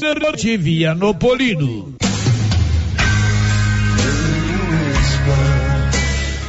de Vianopolino.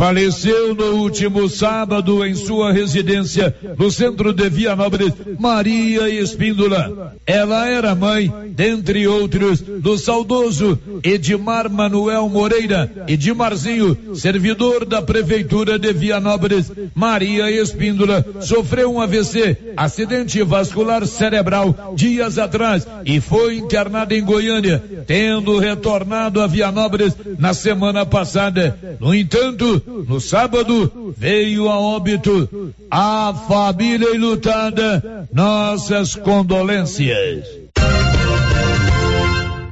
Faleceu no último sábado em sua residência no centro de Vianópolis, Maria Espíndola. Ela era mãe, dentre outros, do saudoso Edmar Manuel Moreira, Edmarzinho, servidor da prefeitura de Vianópolis. Maria Espíndola sofreu um AVC, acidente vascular cerebral, dias atrás e foi internada em Goiânia, tendo retornado a Vianópolis na semana passada. No entanto, no sábado veio a óbito a família enlutada. Nossas condolências.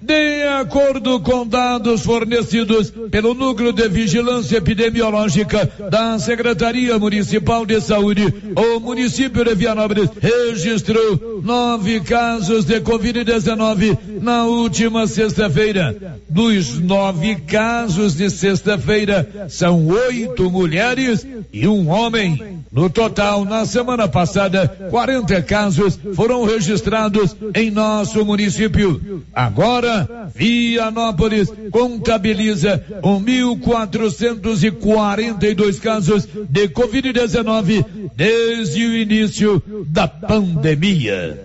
De acordo com dados fornecidos pelo Núcleo de Vigilância Epidemiológica da Secretaria Municipal de Saúde, o município de Vianópolis registrou nove casos de Covid-19 na última sexta-feira. Dos nove casos de sexta-feira, são oito mulheres e um homem. No total, na semana passada, 40 casos foram registrados em nosso município. Agora, Vianópolis contabiliza 1.442 casos de Covid-19 desde o início da pandemia.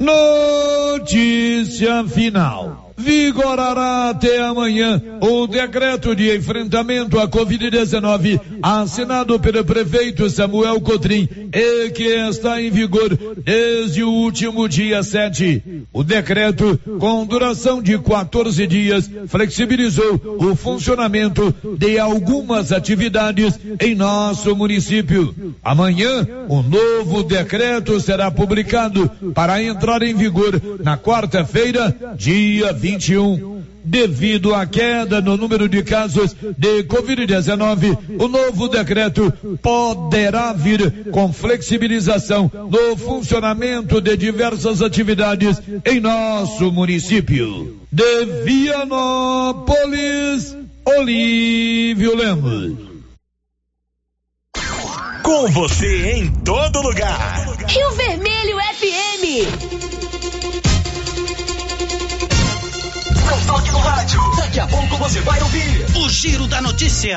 Notícia final. Vigorará até amanhã o decreto de enfrentamento à Covid-19 assinado pelo prefeito Samuel Cotrim e que está em vigor desde o último dia 7. O decreto, com duração de 14 dias, flexibilizou o funcionamento de algumas atividades em nosso município. Amanhã, o novo decreto será publicado para entrar em vigor na quarta-feira, dia 20 21. Devido à queda no número de casos de Covid-19, o novo decreto poderá vir com flexibilização no funcionamento de diversas atividades em nosso município. De Vianópolis, Olívio Lemos. Com você em todo lugar. Rio Vermelho FM. Toque no rádio. Daqui a pouco você vai ouvir o Giro da Notícia.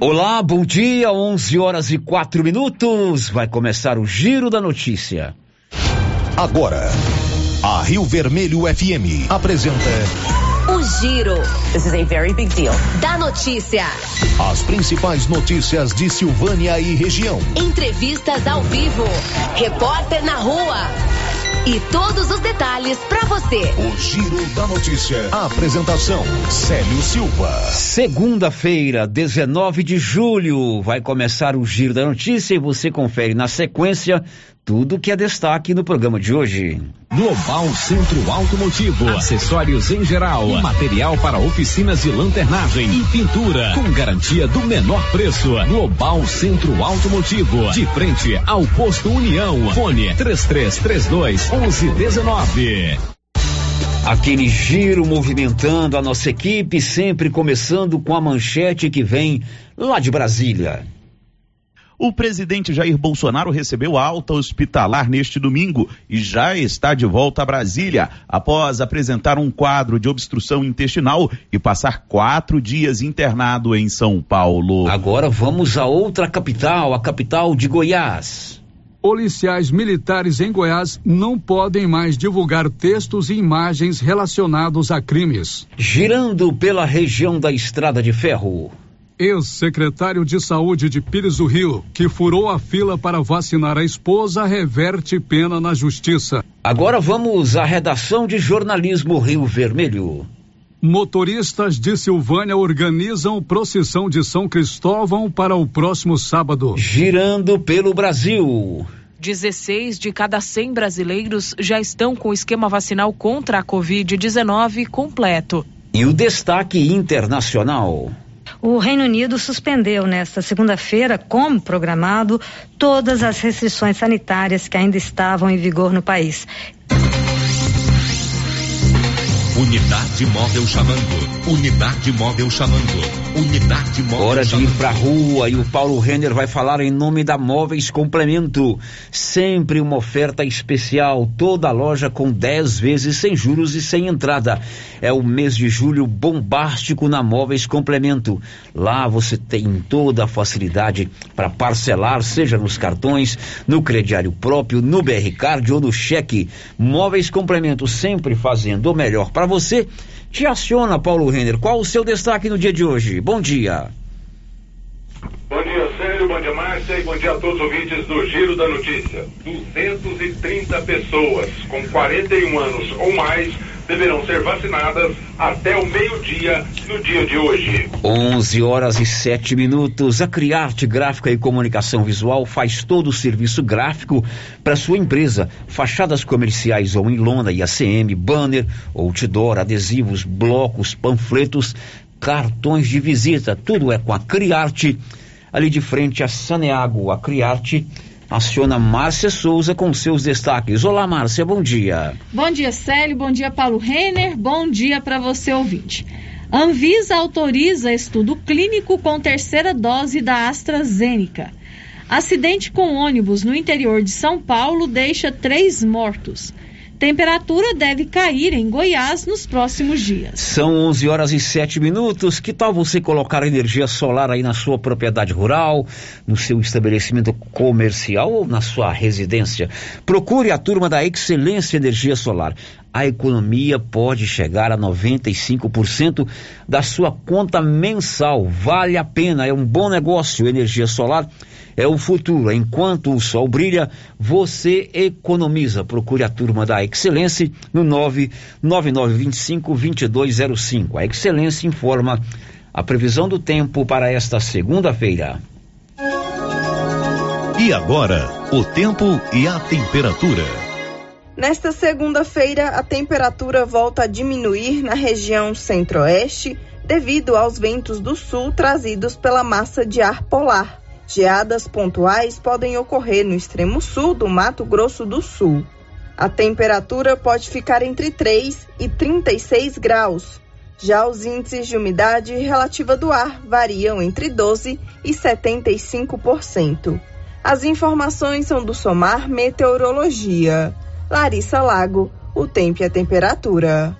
Olá, bom dia, 11 horas e 4 minutos. Vai começar o Giro da Notícia. Agora, a Rio Vermelho FM apresenta. O Giro. This is a very big deal. Da notícia. As principais notícias de Silvânia e região. Entrevistas ao vivo. Repórter na rua e todos os detalhes para você. O Giro da Notícia. A apresentação: Célio Silva. Segunda-feira, 19 de julho, vai começar o Giro da Notícia e você confere na sequência tudo que é destaque no programa de hoje. Global Centro Automotivo, acessórios em geral, material para oficinas de lanternagem e pintura, com garantia do menor preço. Global Centro Automotivo, de frente ao posto União. Fone 3332 1119. Aquele giro movimentando a nossa equipe, sempre começando com a manchete que vem lá de Brasília. O presidente Jair Bolsonaro recebeu alta hospitalar neste domingo e já está de volta a Brasília, após apresentar um quadro de obstrução intestinal e passar quatro dias internado em São Paulo. Agora vamos a outra capital, a capital de Goiás. Policiais militares em Goiás não podem mais divulgar textos e imagens relacionados a crimes. Girando pela região da Estrada de Ferro. Ex-secretário de Saúde de Pires do Rio, que furou a fila para vacinar a esposa, reverte pena na justiça. Agora vamos à redação de jornalismo Rio Vermelho. Motoristas de Silvânia organizam procissão de São Cristóvão para o próximo sábado. Girando pelo Brasil. 16 de cada 100 brasileiros já estão com o esquema vacinal contra a Covid-19 completo. E o destaque internacional. O Reino Unido suspendeu nesta segunda-feira, como programado, todas as restrições sanitárias que ainda estavam em vigor no país. Unidade móvel chamando. Unidade móvel chamando. Unidade móvel Hora de ir pra rua e o Paulo Renner vai falar em nome da Móveis Complemento. Sempre uma oferta especial. Toda loja com 10 vezes sem juros e sem entrada. É o mês de julho bombástico na Móveis Complemento. Lá você tem toda a facilidade para parcelar, seja nos cartões, no crediário próprio, no BR Card ou no cheque. Móveis Complemento sempre fazendo o melhor para você. Te aciona, Paulo Renner. Qual o seu destaque no dia de hoje? Bom dia. Bom dia, Sérgio. Bom dia, Márcia. E bom dia a todos os ouvintes do Giro da Notícia. 230 pessoas com 41 anos ou mais deverão ser vacinadas até o meio-dia no dia de hoje. 11 horas e 7 minutos. A Criarte Gráfica e Comunicação Visual faz todo o serviço gráfico para sua empresa. Fachadas comerciais ou em lona e ACM, banner, outdoor, adesivos, blocos, panfletos, cartões de visita. Tudo é com a Criarte. Ali de frente a Saneago, a Criarte aciona Márcia Souza com seus destaques. Olá, Márcia, bom dia. Bom dia, Célio. Bom dia, Paulo Renner. Bom dia para você, ouvinte. Anvisa autoriza estudo clínico com terceira dose da AstraZeneca. Acidente com ônibus no interior de São Paulo deixa três mortos. Temperatura deve cair em Goiás nos próximos dias. São 11 horas e 7 minutos. Que tal você colocar energia solar aí na sua propriedade rural, no seu estabelecimento comercial ou na sua residência? Procure a turma da Excelência Energia Solar. A economia pode chegar a 95% da sua conta mensal. Vale a pena, é um bom negócio. Energia solar é o futuro. Enquanto o sol brilha, você economiza. Procure a turma da Excelência no 99925-2205. A Excelência informa a previsão do tempo para esta segunda-feira. E agora, o tempo e a temperatura. Nesta segunda-feira, a temperatura volta a diminuir na região centro-oeste devido aos ventos do sul trazidos pela massa de ar polar. Geadas pontuais podem ocorrer no extremo sul do Mato Grosso do Sul. A temperatura pode ficar entre 3 e 36 graus. Já os índices de umidade relativa do ar variam entre 12 e 75%. As informações são do Somar Meteorologia. Larissa Lago, o tempo e a temperatura.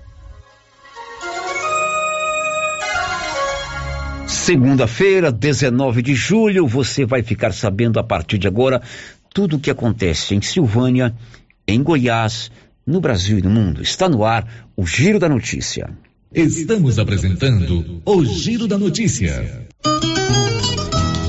Segunda-feira, 19 de julho, você vai ficar sabendo a partir de agora tudo o que acontece em Silvânia, em Goiás, no Brasil e no mundo. Está no ar o Giro da Notícia. Estamos apresentando o Giro da Notícia.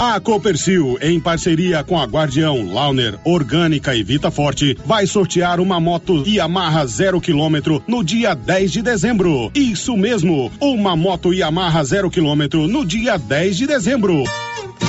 A Copercil, em parceria com a Guardião, Launer, Orgânica e Vita Forte, vai sortear uma moto Yamaha zero quilômetro no dia 10 de dezembro. Isso mesmo, uma moto Yamaha zero quilômetro no dia 10 de dezembro.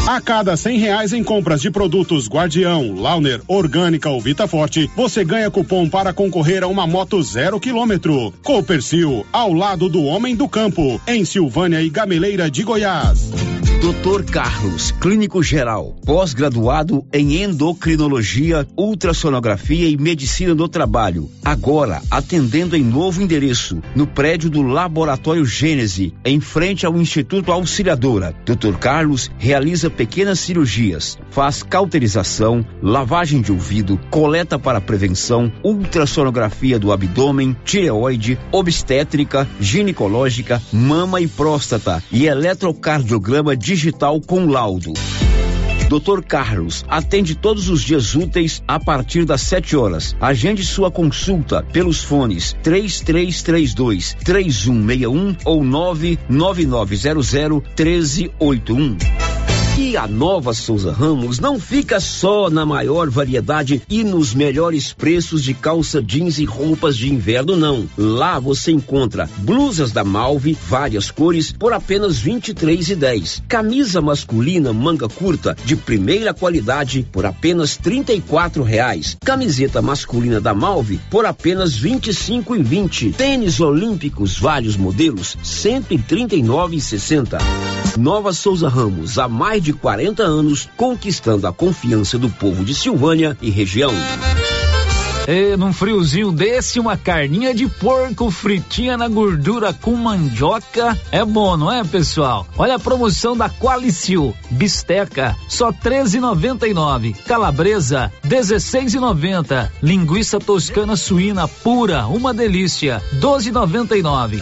A cada cem reais em compras de produtos Guardião, Launer, Orgânica ou Vita Forte, você ganha cupom para concorrer a uma moto zero quilômetro. Copercil, ao lado do homem do campo, em Silvânia e Gameleira de Goiás. Dr. Carlos, clínico geral, pós-graduado em endocrinologia, ultrassonografia e medicina do trabalho. Agora, atendendo em novo endereço, no prédio do Laboratório Gênese, em frente ao Instituto Auxiliadora. Dr. Carlos realiza pequenas cirurgias, faz cauterização, lavagem de ouvido, coleta para prevenção, ultrassonografia do abdômen, tireoide, obstétrica, ginecológica, mama e próstata e eletrocardiograma digital com laudo. Dr. Carlos atende todos os dias úteis a partir das 7 horas. Agende sua consulta pelos fones 3332 3161 ou 99900 1381. E a Nova Souza Ramos não fica só na maior variedade e nos melhores preços de calça jeans e roupas de inverno, não. Lá você encontra blusas da Malve, várias cores, por apenas R$ 23,10. Camisa masculina manga curta de primeira qualidade por apenas 34 reais. Camiseta masculina da Malve por apenas R$ 25,20. Tênis olímpicos vários modelos R$ 139,60. Nova Souza Ramos, há mais de 40 anos, conquistando a confiança do povo de Silvânia e região. E num friozinho desse, uma carninha de porco fritinha na gordura com mandioca é bom, não é, pessoal? Olha a promoção da Qualicil. Bisteca, só 13,99. Calabresa, 16,90. Linguiça toscana suína pura, uma delícia, 12,99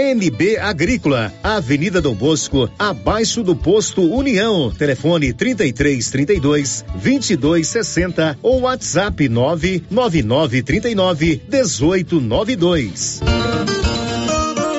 NB Agrícola, Avenida Dom Bosco, abaixo do posto União. Telefone 33 32 22 60 ou WhatsApp 999 39 18 92.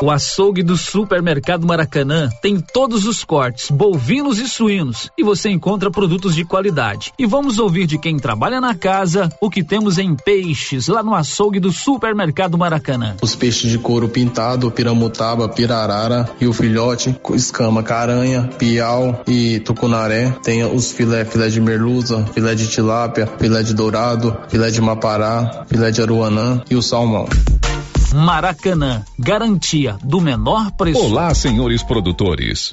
O açougue do Supermercado Maracanã tem todos os cortes, bovinos e suínos, e você encontra produtos de qualidade. E vamos ouvir de quem trabalha na casa o que temos em peixes lá no açougue do Supermercado Maracanã. Os peixes de couro pintado, piramutaba, pirarara e o filhote, escama, caranha, piau e tucunaré. Tem os filé, filé de merluza, filé de tilápia, filé de dourado, filé de mapará, filé de aruanã e o salmão. Maracanã, garantia do menor preço. Olá, senhores produtores.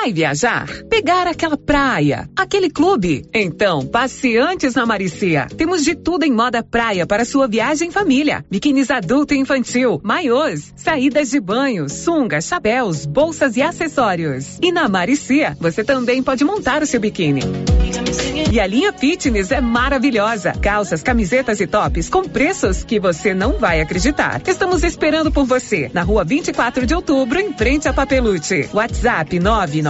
Vai viajar? Pegar aquela praia? Aquele clube? Então, passe antes na Maricia. Temos de tudo em moda praia para sua viagem em família. Biquínis adulto e infantil, maiôs, saídas de banho, sungas, chapéus, bolsas e acessórios. E na Maricia, você também pode montar o seu biquíni. E a linha fitness é maravilhosa. Calças, camisetas e tops com preços que você não vai acreditar. Estamos esperando por você na rua 24 de outubro, em frente a Papelute. WhatsApp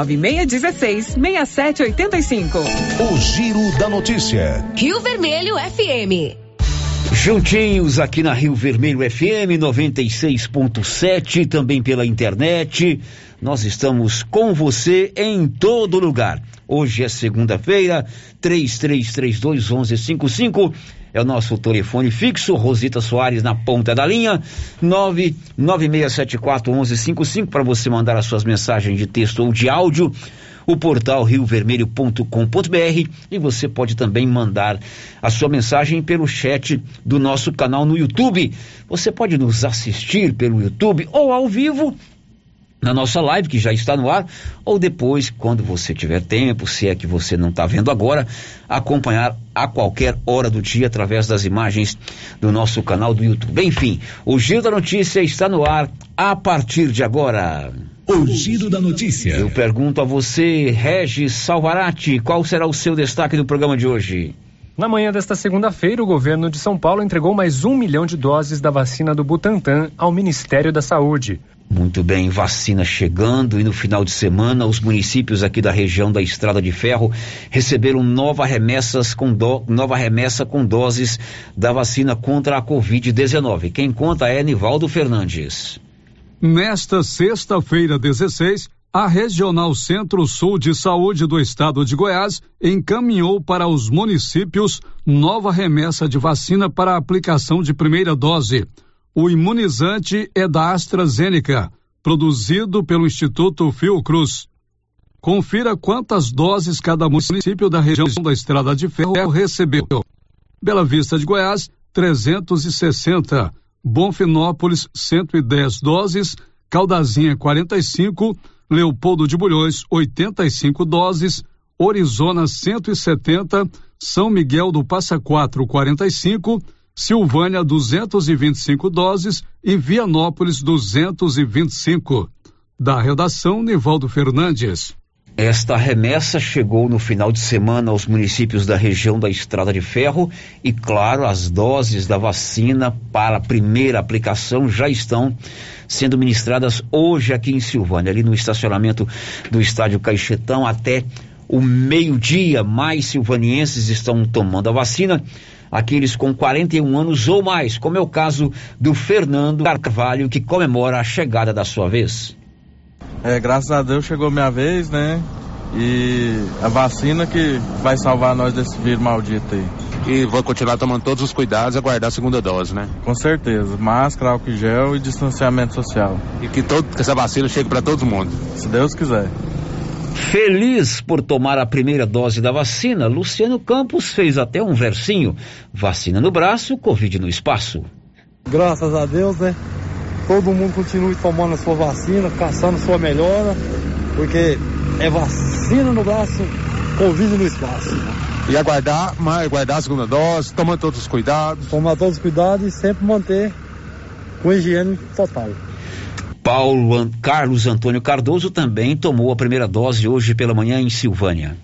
99616 6785. O Giro da Notícia. Rio Vermelho FM. Juntinhos aqui na Rio Vermelho FM 96.7, também pela internet. Nós estamos com você em todo lugar. Hoje é segunda-feira, 3332 1155 é o nosso telefone fixo. Rosita Soares na ponta da linha, 99674 1155 para você mandar as suas mensagens de texto ou de áudio. O portal riovermelho.com.br e você pode também mandar a sua mensagem pelo chat do nosso canal no YouTube. Você pode nos assistir pelo YouTube ou ao vivo na nossa live, que já está no ar, ou depois, quando você tiver tempo, se é que você não está vendo agora, acompanhar a qualquer hora do dia através das imagens do nosso canal do YouTube. Enfim, o Giro da Notícia está no ar a partir de agora. O Giro da Notícia. Eu pergunto a você, Regis Salvarati, qual será o seu destaque do programa de hoje? Na manhã desta segunda-feira, o governo de São Paulo entregou mais um milhão de doses da vacina do Butantan ao Ministério da Saúde. Muito bem, vacina chegando e no final de semana os municípios aqui da região da Estrada de Ferro receberam nova remessas com do, nova remessa com doses da vacina contra a Covid-19. Quem conta é Nivaldo Fernandes. Nesta sexta-feira, 16, a Regional Centro-Sul de Saúde do Estado de Goiás encaminhou para os municípios nova remessa de vacina para aplicação de primeira dose. O imunizante é da AstraZeneca, produzido pelo Instituto Fiocruz. Confira quantas doses cada município da região da Estrada de Ferro recebeu. Bela Vista de Goiás, 360. Bonfinópolis, 110 doses. Caldazinha, 45. Leopoldo de Bulhões, 85 doses. Orizona, 170. São Miguel do Passa Quatro, 45. Silvânia, 225 doses. E Vianópolis, 225. Da redação, Nivaldo Fernandes. Esta remessa chegou no final de semana aos municípios da região da Estrada de Ferro e, claro, as doses da vacina para a primeira aplicação já estão sendo ministradas hoje aqui em Silvânia, ali no estacionamento do estádio Caixetão, até o meio-dia. Mais silvanienses estão tomando a vacina, aqueles com 41 anos ou mais, como é o caso do Fernando Carvalho, que comemora a chegada da sua vez. É, graças a Deus chegou minha vez, né? E a vacina que vai salvar nós desse vírus maldito aí. E vou continuar tomando todos os cuidados e aguardar a segunda dose, né? Com certeza. Máscara, álcool gel e distanciamento social. E que, todo, que essa vacina chegue para todo mundo. Se Deus quiser. Feliz por tomar a primeira dose da vacina, Luciano Campos fez até um versinho: vacina no braço, Covid no espaço. Graças a Deus, né? todo mundo continue tomando a sua vacina, caçando sua melhora, porque é vacina no braço, Covid no espaço. E aguardar, mas aguardar a segunda dose, tomando todos os cuidados. Tomar todos os cuidados e sempre manter com higiene total. Paulo Carlos Antônio Cardoso também tomou a primeira dose hoje pela manhã em Silvânia.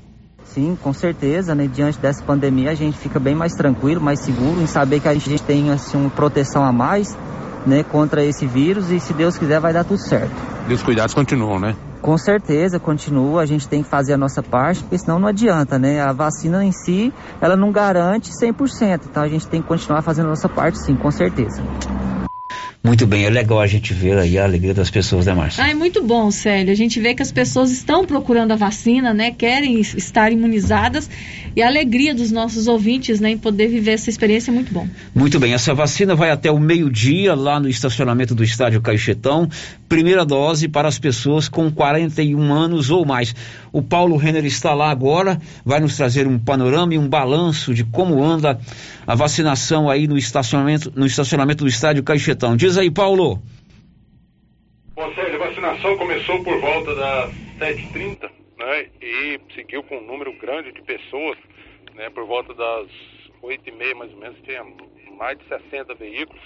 Sim, com certeza, né? Diante dessa pandemia a gente fica bem mais tranquilo, mais seguro em saber que a gente tem assim uma proteção a mais né, contra esse vírus e se Deus quiser vai dar tudo certo. E os cuidados continuam, né? Com certeza, continua. A gente tem que fazer a nossa parte, porque senão não adianta, né? A vacina em si, ela não garante 100%. Então a gente tem que continuar fazendo a nossa parte, sim, com certeza. Muito bem, é legal a gente ver aí a alegria das pessoas, né, Márcia? Ah, é muito bom, Célio. A gente vê que as pessoas estão procurando a vacina, né? Querem estar imunizadas e a alegria dos nossos ouvintes, né, em poder viver essa experiência é muito bom. Muito bem, essa vacina vai até o meio-dia lá no estacionamento do estádio Caixetão. Primeira dose para as pessoas com 41 anos ou mais. O Paulo Renner está lá agora, vai nos trazer um panorama e um balanço de como anda a vacinação aí no estacionamento, no estacionamento do estádio Caixetão. Diz aí, Paulo. Bom, Sérgio, a vacinação começou por volta das 7h30, né? E seguiu com um número grande de pessoas, né? Por volta das 8h30, mais ou menos, tinha mais de 60 veículos,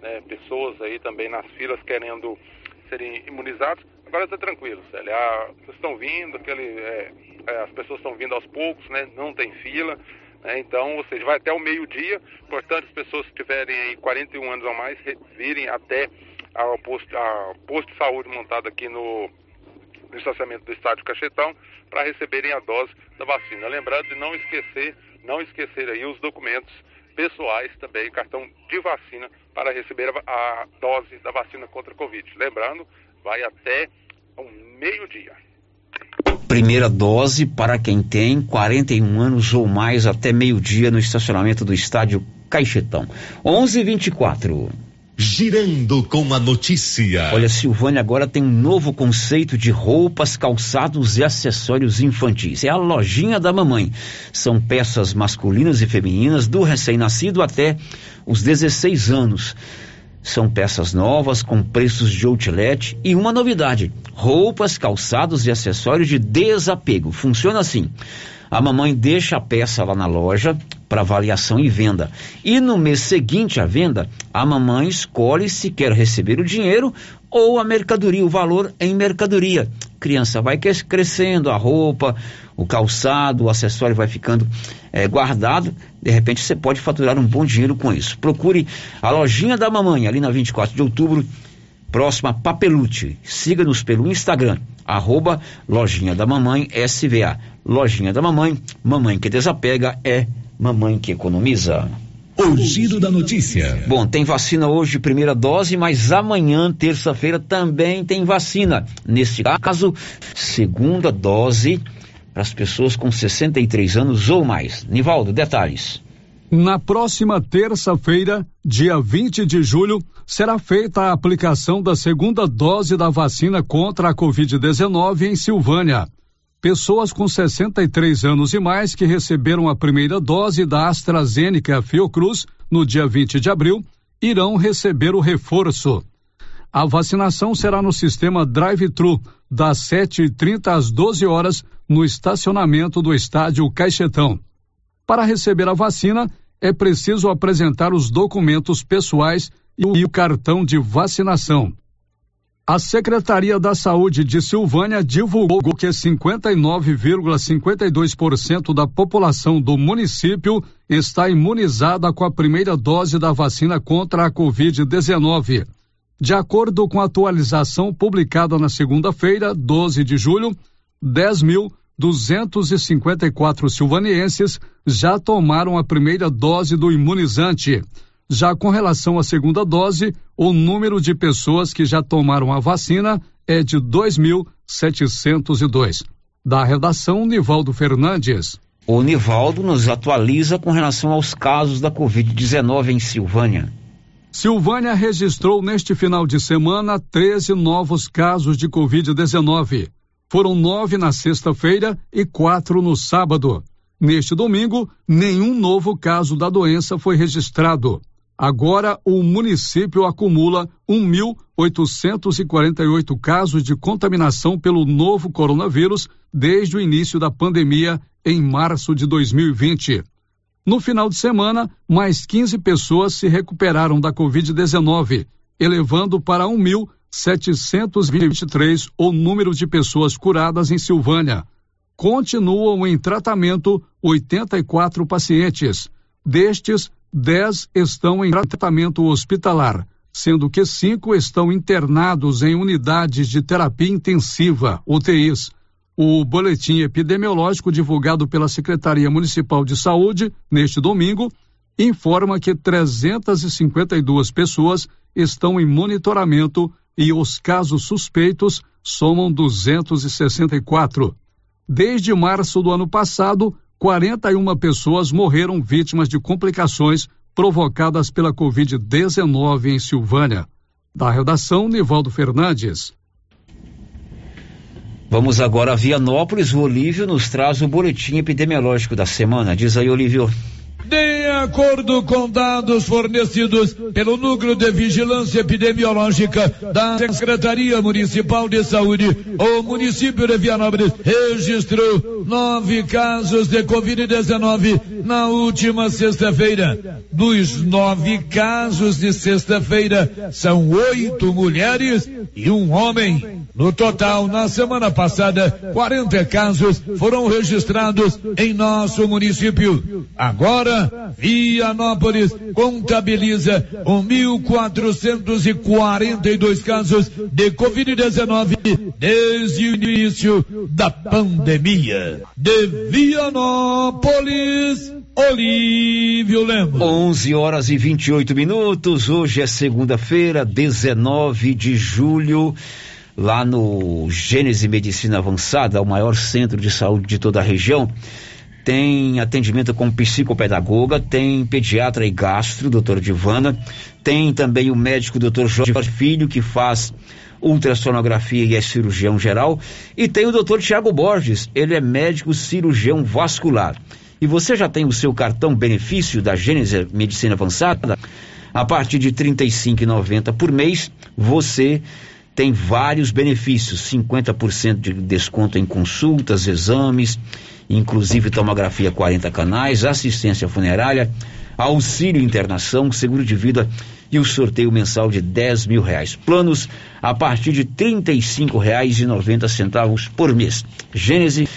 né? Pessoas aí também nas filas querendo serem imunizados. Agora está tranquilo, Célia. Ah, estão vindo, aquele, é, é, as pessoas estão vindo aos poucos, né? Não tem fila. Né? Então, ou seja, vai até o meio-dia. Portanto, as pessoas que tiverem aí 41 anos ou mais virem até ao posto, ao posto de saúde montado aqui no, no estacionamento do estádio Cachetão para receberem a dose da vacina. Lembrando de não esquecer, não esquecer aí os documentos pessoais também, cartão de vacina para receber a, a dose da vacina contra a Covid. Lembrando, vai até o meio-dia primeira dose para quem tem 41 anos ou mais até meio-dia no estacionamento do estádio Caixetão. 11:24. Girando com a notícia. Olha, Silvânia agora tem um novo conceito de roupas, calçados e acessórios infantis. É a lojinha da mamãe. São peças masculinas e femininas do recém-nascido até os 16 anos. São peças novas com preços de outlet e uma novidade: roupas, calçados e acessórios de desapego. Funciona assim: a mamãe deixa a peça lá na loja para avaliação e venda. E no mês seguinte à venda, a mamãe escolhe se quer receber o dinheiro ou a mercadoria, o valor em mercadoria. Criança vai crescendo, a roupa, o calçado, o acessório vai ficando é, guardado. De repente você pode faturar um bom dinheiro com isso. Procure a lojinha da mamãe ali na 24 de outubro, próxima a Papelute. Siga-nos pelo Instagram, arroba Lojinha da Mamãe SVA. Lojinha da Mamãe, mamãe que desapega é mamãe que economiza. O giro da notícia. Bom, tem vacina hoje, primeira dose, mas amanhã, terça-feira, também tem vacina. Neste caso, segunda dose para as pessoas com 63 anos ou mais. Nivaldo, detalhes. Na próxima terça-feira, dia 20 de julho, será feita a aplicação da segunda dose da vacina contra a Covid-19 em Silvânia. Pessoas com 63 anos e mais que receberam a primeira dose da AstraZeneca Fiocruz no dia 20 de abril irão receber o reforço. A vacinação será no sistema drive-thru, das 7h30 às 12 horas, no estacionamento do estádio Caixetão. Para receber a vacina, é preciso apresentar os documentos pessoais e o cartão de vacinação. A Secretaria da Saúde de Silvânia divulgou que 59,52% da população do município está imunizada com a primeira dose da vacina contra a Covid-19. De acordo com a atualização publicada na segunda-feira, 12 de julho, 10.254 silvanienses já tomaram a primeira dose do imunizante. Já com relação à segunda dose, o número de pessoas que já tomaram a vacina é de 2.702. Da redação, Nivaldo Fernandes. O Nivaldo nos atualiza com relação aos casos da Covid-19 em Silvânia. Silvânia registrou neste final de semana 13 novos casos de Covid-19. Foram nove na sexta-feira e quatro no sábado. Neste domingo, nenhum novo caso da doença foi registrado. Agora, o município acumula 1.848 casos de contaminação pelo novo coronavírus desde o início da pandemia em março de 2020. No final de semana, mais 15 pessoas se recuperaram da Covid-19, elevando para 1.723 o número de pessoas curadas em Silvânia. Continuam em tratamento 84 pacientes. Destes, 10 estão em tratamento hospitalar, sendo que cinco estão internados em unidades de terapia intensiva, UTIs. O boletim epidemiológico divulgado pela Secretaria Municipal de Saúde neste domingo informa que 352 pessoas estão em monitoramento e os casos suspeitos somam 264. Desde março do ano passado, 41 pessoas morreram vítimas de complicações provocadas pela Covid-19 em Silvânia. Da redação, Nivaldo Fernandes. Vamos agora a Vianópolis. O Olívio nos traz o boletim epidemiológico da semana. Diz aí, Olívio. De acordo com dados fornecidos pelo Núcleo de Vigilância Epidemiológica da Secretaria Municipal de Saúde, o município de Vianópolis registrou nove casos de Covid-19 na última sexta-feira. Dos nove casos de sexta-feira, são oito mulheres e um homem. No total, na semana passada, 40 casos foram registrados em nosso município. Agora, Vianópolis contabiliza 1.442 casos de Covid-19 desde o início da pandemia. De Vianópolis, Olívio Lemos. 11 horas e 28 minutos. Hoje é segunda-feira, 19 de julho lá no Gênese Medicina Avançada, o maior centro de saúde de toda a região. Tem atendimento com psicopedagoga, tem pediatra e gastro, doutor Divana, tem também o médico doutor Jorge Filho, que faz ultrassonografia e é cirurgião geral, e tem o doutor Tiago Borges, ele é médico cirurgião vascular. E você já tem o seu cartão benefício da Gênese Medicina Avançada? A partir de R$ 35,90 por mês, você tem vários benefícios: 50% de desconto em consultas, exames, inclusive tomografia 40 canais, assistência funerária, auxílio internação, seguro de vida e o sorteio mensal de 10 mil reais. Planos a partir de R$ reais e noventa centavos por mês. Gênese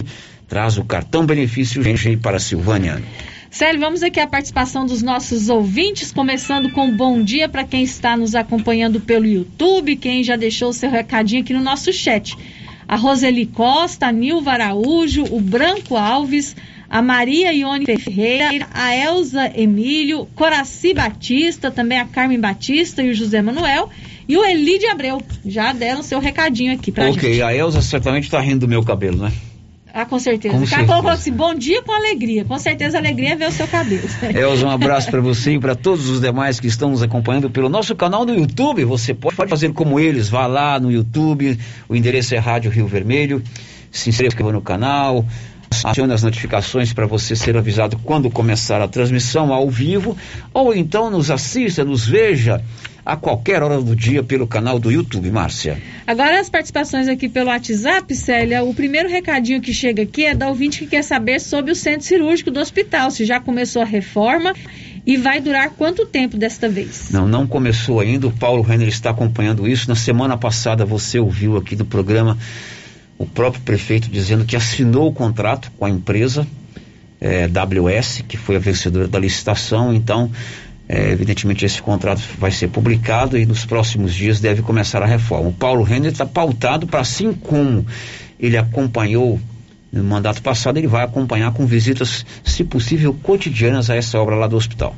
traz o cartão benefício Gênese para Silvânia. Célio, vamos aqui a participação dos nossos ouvintes, começando com bom dia para quem está nos acompanhando pelo YouTube, quem já deixou o seu recadinho aqui no nosso chat. A Roseli Costa, a Nilva Araújo, o Branco Alves, a Maria Ione Ferreira, a Elza Emílio, Coraci Batista, também a Carmen Batista e o José Manuel. E o Elide Abreu, já deram seu recadinho aqui pra okay, gente. Ok, a Elza certamente está rindo do meu cabelo, né? Ah, com certeza. Com o cara colocou assim, bom dia com alegria. Com certeza, alegria é ver o seu cabelo. Elza, um abraço para você e para todos os demais que estão nos acompanhando pelo nosso canal no YouTube. Você pode fazer como eles, vá lá no YouTube, o endereço é Rádio Rio Vermelho. se inscreva no canal, acione as notificações para você ser avisado quando começar a transmissão ao vivo, ou então nos assista, nos veja a qualquer hora do dia pelo canal do YouTube, Márcia. Agora as participações aqui pelo WhatsApp, Célia. O primeiro recadinho que chega aqui é da ouvinte que quer saber sobre o centro cirúrgico do hospital, se já começou a reforma e vai durar quanto tempo desta vez? Não, não começou ainda. O Paulo Renner está acompanhando isso. Na semana passada você ouviu aqui no programa o próprio prefeito dizendo que assinou o contrato com a empresa é, WS, que foi a vencedora da licitação. Então, é, evidentemente, esse contrato vai ser publicado e nos próximos dias deve começar a reforma. O Paulo Renner está pautado para, assim como ele acompanhou no mandato passado, ele vai acompanhar com visitas, se possível, cotidianas a essa obra lá do hospital.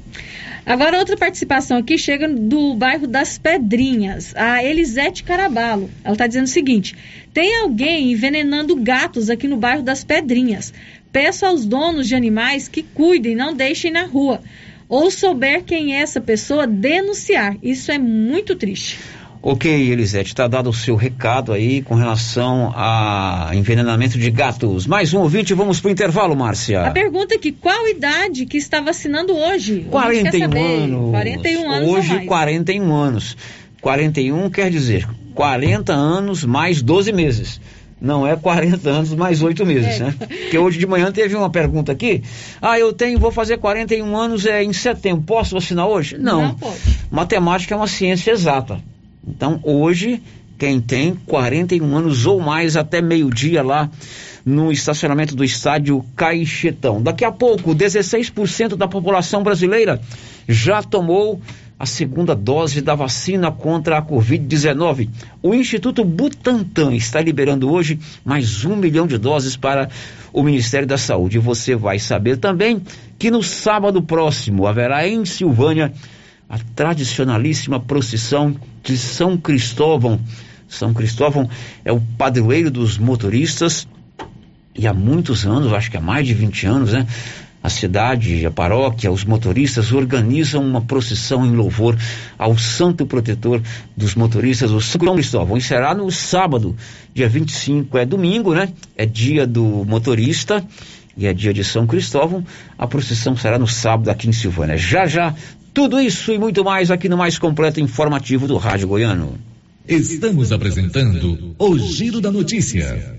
Agora, outra participação aqui chega do bairro das Pedrinhas, a Elisete Carabalo. Ela está dizendo o seguinte: tem alguém envenenando gatos aqui no bairro das Pedrinhas. Peço aos donos de animais que cuidem, não deixem na rua. Ou souber quem é essa pessoa, denunciar. Isso é muito triste. Ok, Elisete, está dado o seu recado aí com relação a envenenamento de gatos. Mais um ouvinte, vamos para o intervalo, Márcia. A pergunta é que qual idade que está vacinando hoje? O ouvinte quer 41 saber. anos. 41 anos Hoje, ou mais. 41 anos. 41 quer dizer 40 anos mais 12 meses. Não é 40 anos mais 8 meses, É. né? Porque hoje de manhã teve uma pergunta aqui. Ah, eu tenho, vou fazer 41 anos é, em setembro. Posso vacinar hoje? Não. Não. Matemática é uma ciência exata. Então, hoje, quem tem 41 anos ou mais até meio-dia lá no estacionamento do estádio Caixetão. Daqui a pouco, 16% da população brasileira já tomou a segunda dose da vacina contra a Covid-19. O Instituto Butantan está liberando hoje mais um milhão de doses para o Ministério da Saúde. E você vai saber também que no sábado próximo haverá em Silvânia a tradicionalíssima procissão de São Cristóvão. São Cristóvão é o padroeiro dos motoristas e há muitos anos, acho que há mais de 20 anos, né? A cidade, a paróquia, os motoristas organizam uma procissão em louvor ao santo protetor dos motoristas, o São Cristóvão. E será no sábado, dia 25, é domingo, né? É dia do motorista e é dia de São Cristóvão. A procissão será no sábado aqui em Silvânia. Já já, tudo isso e muito mais aqui no mais completo informativo do Rádio Goiano. Estamos apresentando o Giro da Notícia.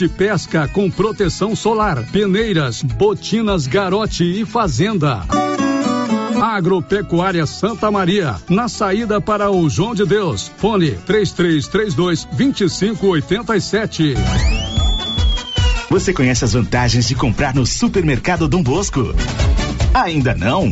pesca com proteção solar, peneiras, botinas garote e fazenda. Agropecuária Santa Maria, na saída para o João de Deus. Fone 3332 2587. Você conhece as vantagens de comprar no supermercado Dom Bosco? Ainda não?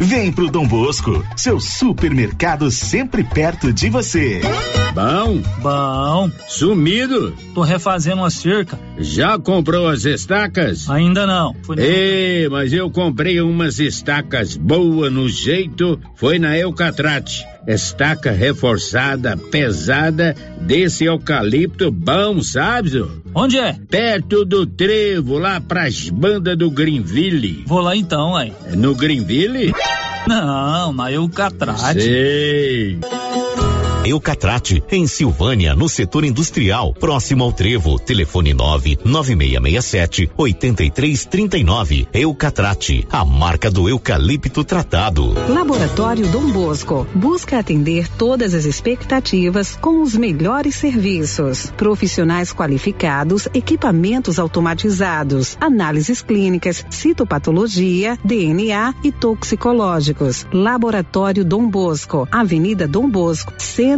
Vem pro Dom Bosco, seu supermercado sempre perto de você. Bom? Bom. Sumido? Tô refazendo uma cerca. Já comprou as estacas? Ainda não. Ei, mas eu comprei umas estacas boas no jeito, foi na Eucatrate. Estaca reforçada, pesada, desse eucalipto bom, sabe? Zô? Onde é? Perto do trevo, lá pras bandas do Greenville. Vou lá então, aí. No Greenville? Não, na Eucatrate. Sei. Eucatrate, em Silvânia, no setor industrial, próximo ao Trevo. Telefone 99667 8339. Eucatrate, a marca do eucalipto tratado. Laboratório Dom Bosco busca atender todas as expectativas com os melhores serviços. Profissionais qualificados, equipamentos automatizados, análises clínicas, citopatologia, DNA e toxicológicos. Laboratório Dom Bosco, Avenida Dom Bosco, Centro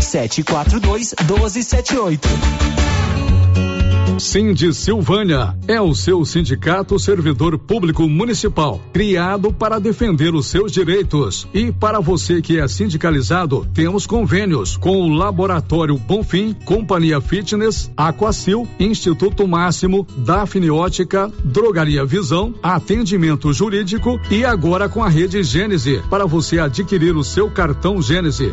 742 1278. Cindy Silvânia é o seu sindicato servidor público municipal, criado para defender os seus direitos. E para você que é sindicalizado, temos convênios com o Laboratório Bonfim, Companhia Fitness, Aquacil, Instituto Máximo, Dafne Ótica, Drogaria Visão, Atendimento Jurídico e agora com a Rede Gênese, para você adquirir o seu cartão Gênese.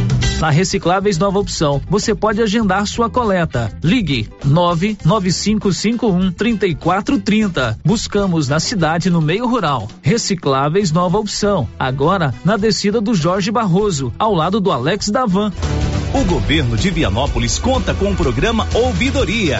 Na Recicláveis Nova Opção, você pode agendar sua coleta. Ligue 99551 3430. Buscamos na cidade no meio rural. Recicláveis Nova Opção. Agora na descida do Jorge Barroso, ao lado do Alex Davan. O governo de Vianópolis conta com o programa Ouvidoria.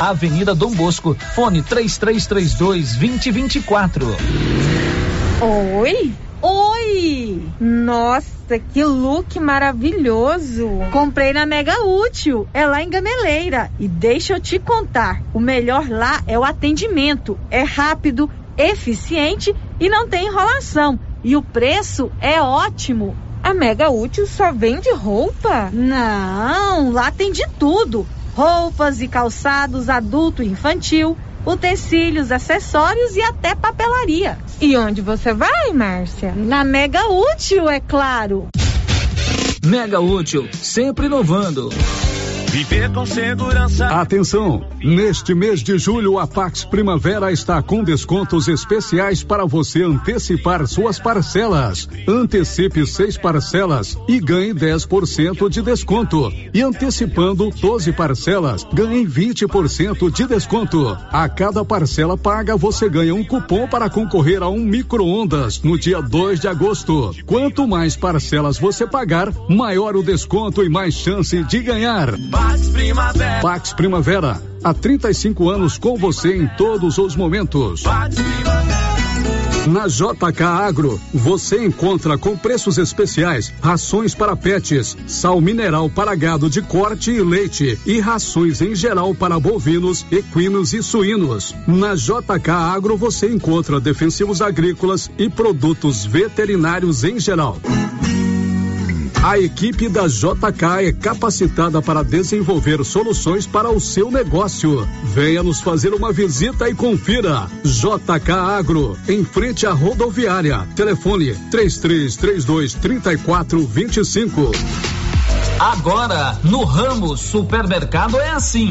Avenida Dom Bosco, fone 3332 2024. Oi? Oi! Nossa, que look maravilhoso! Comprei na Mega Útil, é lá em Gameleira. E deixa eu te contar: o melhor lá é o atendimento. É rápido, eficiente e não tem enrolação. E o preço é ótimo. A Mega Útil só vende roupa? Não, lá tem de tudo: roupas e calçados adulto e infantil utensílios, acessórios e até papelaria. E onde você vai, Márcia? Na Mega Útil, é claro. Mega Útil, sempre inovando. Viver com segurança. Atenção! Neste mês de julho, a Pax Primavera está com descontos especiais para você antecipar suas parcelas. Antecipe seis parcelas e ganhe 10% de desconto. E antecipando 12 parcelas, ganhe 20% de desconto. A cada parcela paga, você ganha um cupom para concorrer a um micro-ondas no dia 2 de agosto. Quanto mais parcelas você pagar, maior o desconto e mais chance de ganhar. Pax Primavera. Pax Primavera, há 35 anos com você em todos os momentos. Na JK Agro, você encontra com preços especiais rações para pets, sal mineral para gado de corte e leite e rações em geral para bovinos, equinos e suínos. Na JK Agro você encontra defensivos agrícolas e produtos veterinários em geral. A equipe da JK é capacitada para desenvolver soluções para o seu negócio. Venha nos fazer uma visita e confira. JK Agro, em frente à rodoviária. Telefone 3332 3425. Agora, no Ramos Supermercado é assim.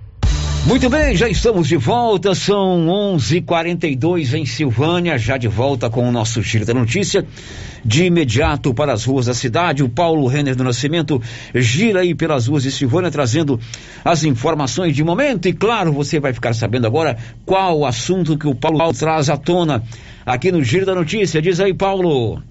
Muito bem, já estamos de volta, são 11:42 em Silvânia, já de volta com o nosso Giro da Notícia. De imediato para as ruas da cidade, o Paulo Renner do Nascimento gira aí pelas ruas de Silvânia trazendo as informações de momento e claro, você vai ficar sabendo agora qual o assunto que o Paulo traz à tona aqui no Giro da Notícia. Diz aí, Paulo.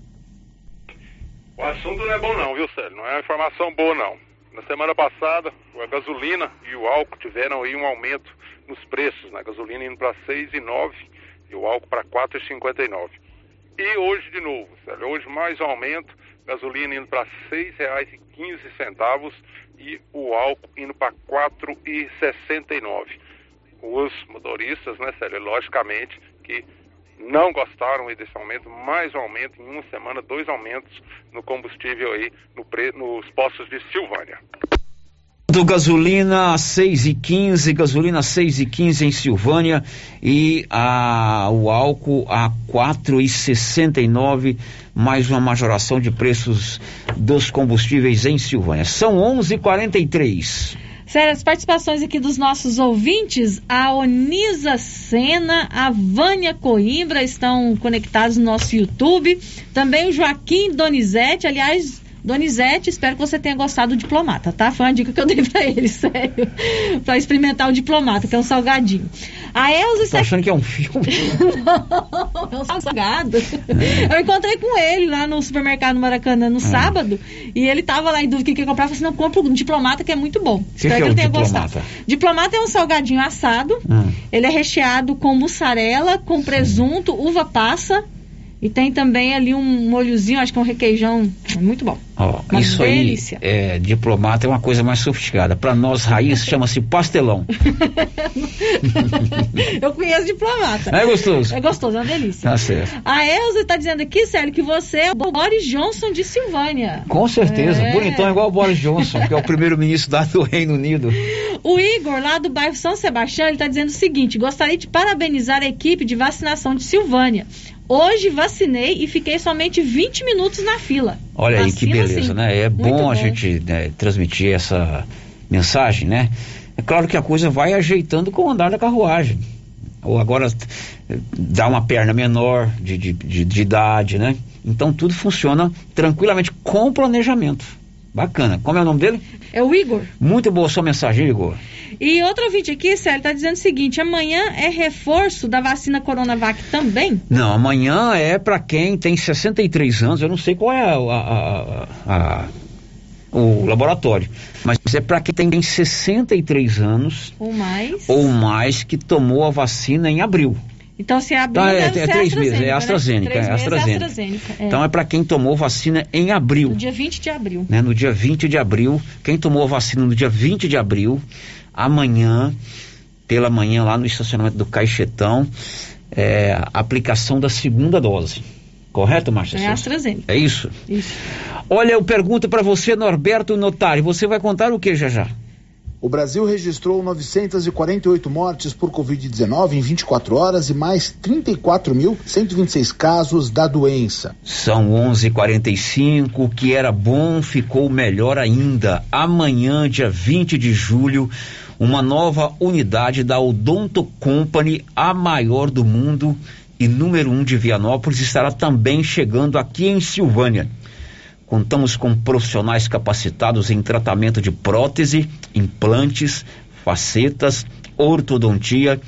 O assunto não é bom não, viu, Sérgio? Não é uma informação boa não. Na semana passada, a gasolina e o álcool tiveram aí um aumento nos preços, né? A gasolina indo para 6,9 e o álcool para 4,59. E hoje de novo, sério, hoje mais um aumento, gasolina indo para R$ 6,15 e o álcool indo para 4,69. Os motoristas, né, Célio, logicamente que não gostaram desse aumento, mais um aumento em uma semana, dois aumentos no combustível aí no pre, nos postos de Silvânia. Do gasolina 6 e 15, gasolina 6 e 15 em Silvânia e a, o álcool a 4 e 69, mais uma majoração de preços dos combustíveis em Silvânia. São 11 e 43 Sério, as participações aqui dos nossos ouvintes, a Onisa Sena, a Vânia Coimbra estão conectados no nosso YouTube. Também o Joaquim Donizete, aliás, Donizete, espero que você tenha gostado do diplomata, tá? Foi uma dica que eu dei pra ele, sério. pra experimentar o diplomata, que é um salgadinho. A Elza está. Tá achando que é um filme? Não, é um salgado. Eu encontrei com ele lá no supermercado Maracanã no ah. sábado e ele tava lá em dúvida o que quer comprar. Eu falei assim: não, compra um diplomata que é muito bom. Que Espero que, que, ele tenha diplomata? gostado. Diplomata é um salgadinho assado. Hum. Ele é recheado com mussarela, com presunto, uva passa. E tem também ali um molhozinho, acho que é um requeijão. Muito bom. Isso delícia. aí, é, diplomata é uma coisa mais sofisticada. Para nós, raiz, chama-se pastelão. Eu conheço diplomata. É gostoso? É gostoso, é uma delícia. Tá certo. A Elza tá dizendo aqui, sério, que você é o Boris Johnson de Silvânia. Com certeza. É. Bonitão igual o Boris Johnson, que é o primeiro-ministro da- do Reino Unido. O Igor, lá do bairro São Sebastião, ele está dizendo o seguinte: gostaria de parabenizar a equipe de vacinação de Silvânia. Hoje vacinei e fiquei somente 20 minutos na fila. Olha aí que beleza, sim. né? É Muito bom a gente né, transmitir essa mensagem, né? É claro que a coisa vai ajeitando com o andar da carruagem. Ou agora eh, dá uma perna menor de, de, de- de idade, né? Então tudo funciona tranquilamente com planejamento. Bacana. Como é o nome dele? É o Igor. Muito boa sua mensagem, Igor. E outro ouvinte aqui, Célio, está dizendo o seguinte: amanhã é reforço da vacina Coronavac também? Não, amanhã é para quem tem 63 anos, eu não sei qual é a- a- a- a- o laboratório, mas é para quem tem 63 anos Ou mais? ou mais que tomou a vacina em abril. Então, se abrir, Tá, é- é três meses, é AstraZeneca, né? É meses AstraZeneca. AstraZeneca, é. Então é para quem tomou vacina em abril. No dia 20 de abril. né, no dia 20 de abril. Quem tomou a vacina no dia 20 de abril, amanhã, pela manhã, lá no estacionamento do Caixetão, é, aplicação da segunda dose. Correto, Márcia? É? AstraZeneca. É isso? Isso. Olha, eu pergunto para você, Norberto Notari, você vai contar o que já já? O Brasil registrou 948 mortes por Covid-19 em 24 horas e mais 34.126 casos da doença. São 11:45. O que era bom ficou melhor ainda. Amanhã, dia 20 de julho, uma nova unidade da Odonto Company, a maior do mundo e número um de Vianópolis, estará também chegando aqui em Silvânia. Contamos com profissionais capacitados em tratamento de prótese, implantes, facetas, ortodontia,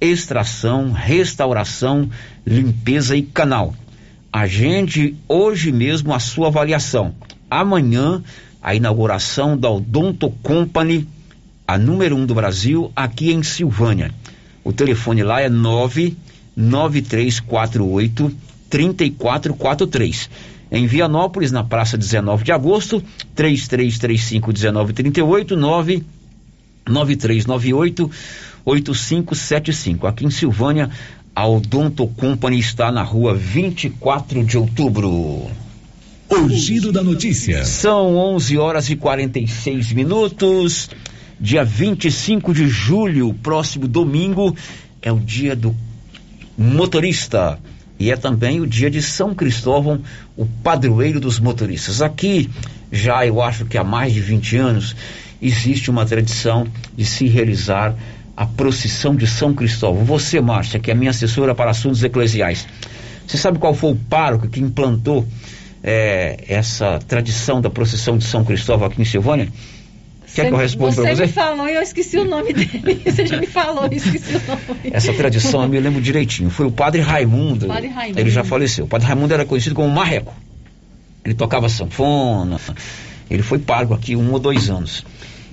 extração, restauração, limpeza e canal. Agende hoje mesmo a sua avaliação. Amanhã, a inauguração da Odonto Company, a número um do Brasil, aqui em Silvânia. O telefone lá é 99348 3443. Em Vianópolis, na praça 19 de agosto, 3335 1938 99398 8575. Aqui em Silvânia, a Odonto Company está na rua 24 de outubro. O giro da notícia. São 11 horas e 46 minutos. Dia 25 de julho, próximo domingo, é o dia do motorista. E é também o dia de São Cristóvão, o padroeiro dos motoristas. Aqui, já eu acho que há mais de 20 anos, existe uma tradição de se realizar a procissão de São Cristóvão. Você, Márcia, que é minha assessora para assuntos eclesiais, você sabe qual foi o pároco que implantou eh, essa tradição da procissão de São Cristóvão aqui em Silvânia? Quer que eu responda você para você? me falou e eu esqueci o nome dele. Você já me falou e esqueci o nome. Essa tradição eu me lembro direitinho. Foi o padre Raimundo. Padre Raimundo. Ele já faleceu. O padre Raimundo era conhecido como Marreco. Ele tocava sanfona. Ele foi pago aqui um ou dois anos.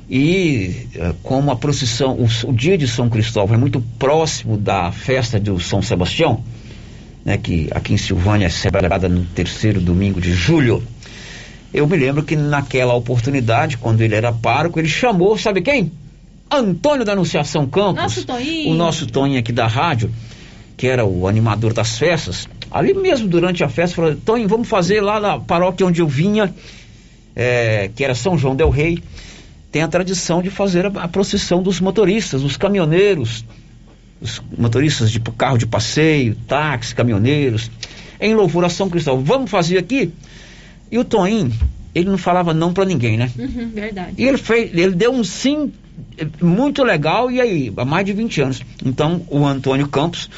E eh, como a procissão, o, o dia de São Cristóvão é muito próximo da festa do São Sebastião, né, que aqui em Silvânia é celebrada no terceiro domingo de julho. Eu me lembro que naquela oportunidade, quando ele era pároco, ele chamou, sabe quem? Antônio da Anunciação Campos. Nosso Toninho. O nosso Toninho aqui da rádio, que era o animador das festas. Ali mesmo, durante a festa, falou: Toninho, vamos fazer lá na paróquia onde eu vinha, é, que era São João Del Rei. Tem a tradição de fazer a, a procissão dos motoristas, dos caminhoneiros, os motoristas de carro de passeio, táxi, caminhoneiros, em louvor a São Cristóvão. Vamos fazer aqui? E o Toninho, ele não falava não para ninguém, né? Uhum, verdade. E ele fez, ele deu um sim eh, muito legal, e aí, há mais de 20 anos. Então, o Antônio Campos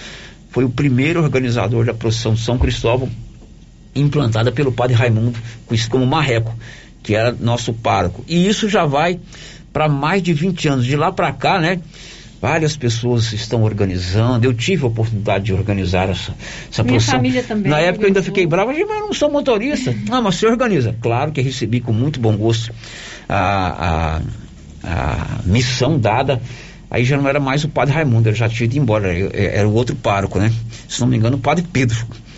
foi o primeiro organizador da procissão São Cristóvão, implantada pelo padre Raimundo, conhecido como Marreco, que era nosso pároco. E isso já vai para mais de 20 anos. De lá para cá, né? Várias pessoas estão organizando. Eu tive a oportunidade de organizar essa, essa Minha procissão. família também Na época eu ainda fiquei bravo, mas eu não sou motorista. Ah, mas você organiza. Claro que recebi com muito bom gosto a, a, a missão dada. Aí já não era mais o padre Raimundo, ele já tinha ido embora, eu- era o outro pároco, né? Se não me engano, o padre Pedro.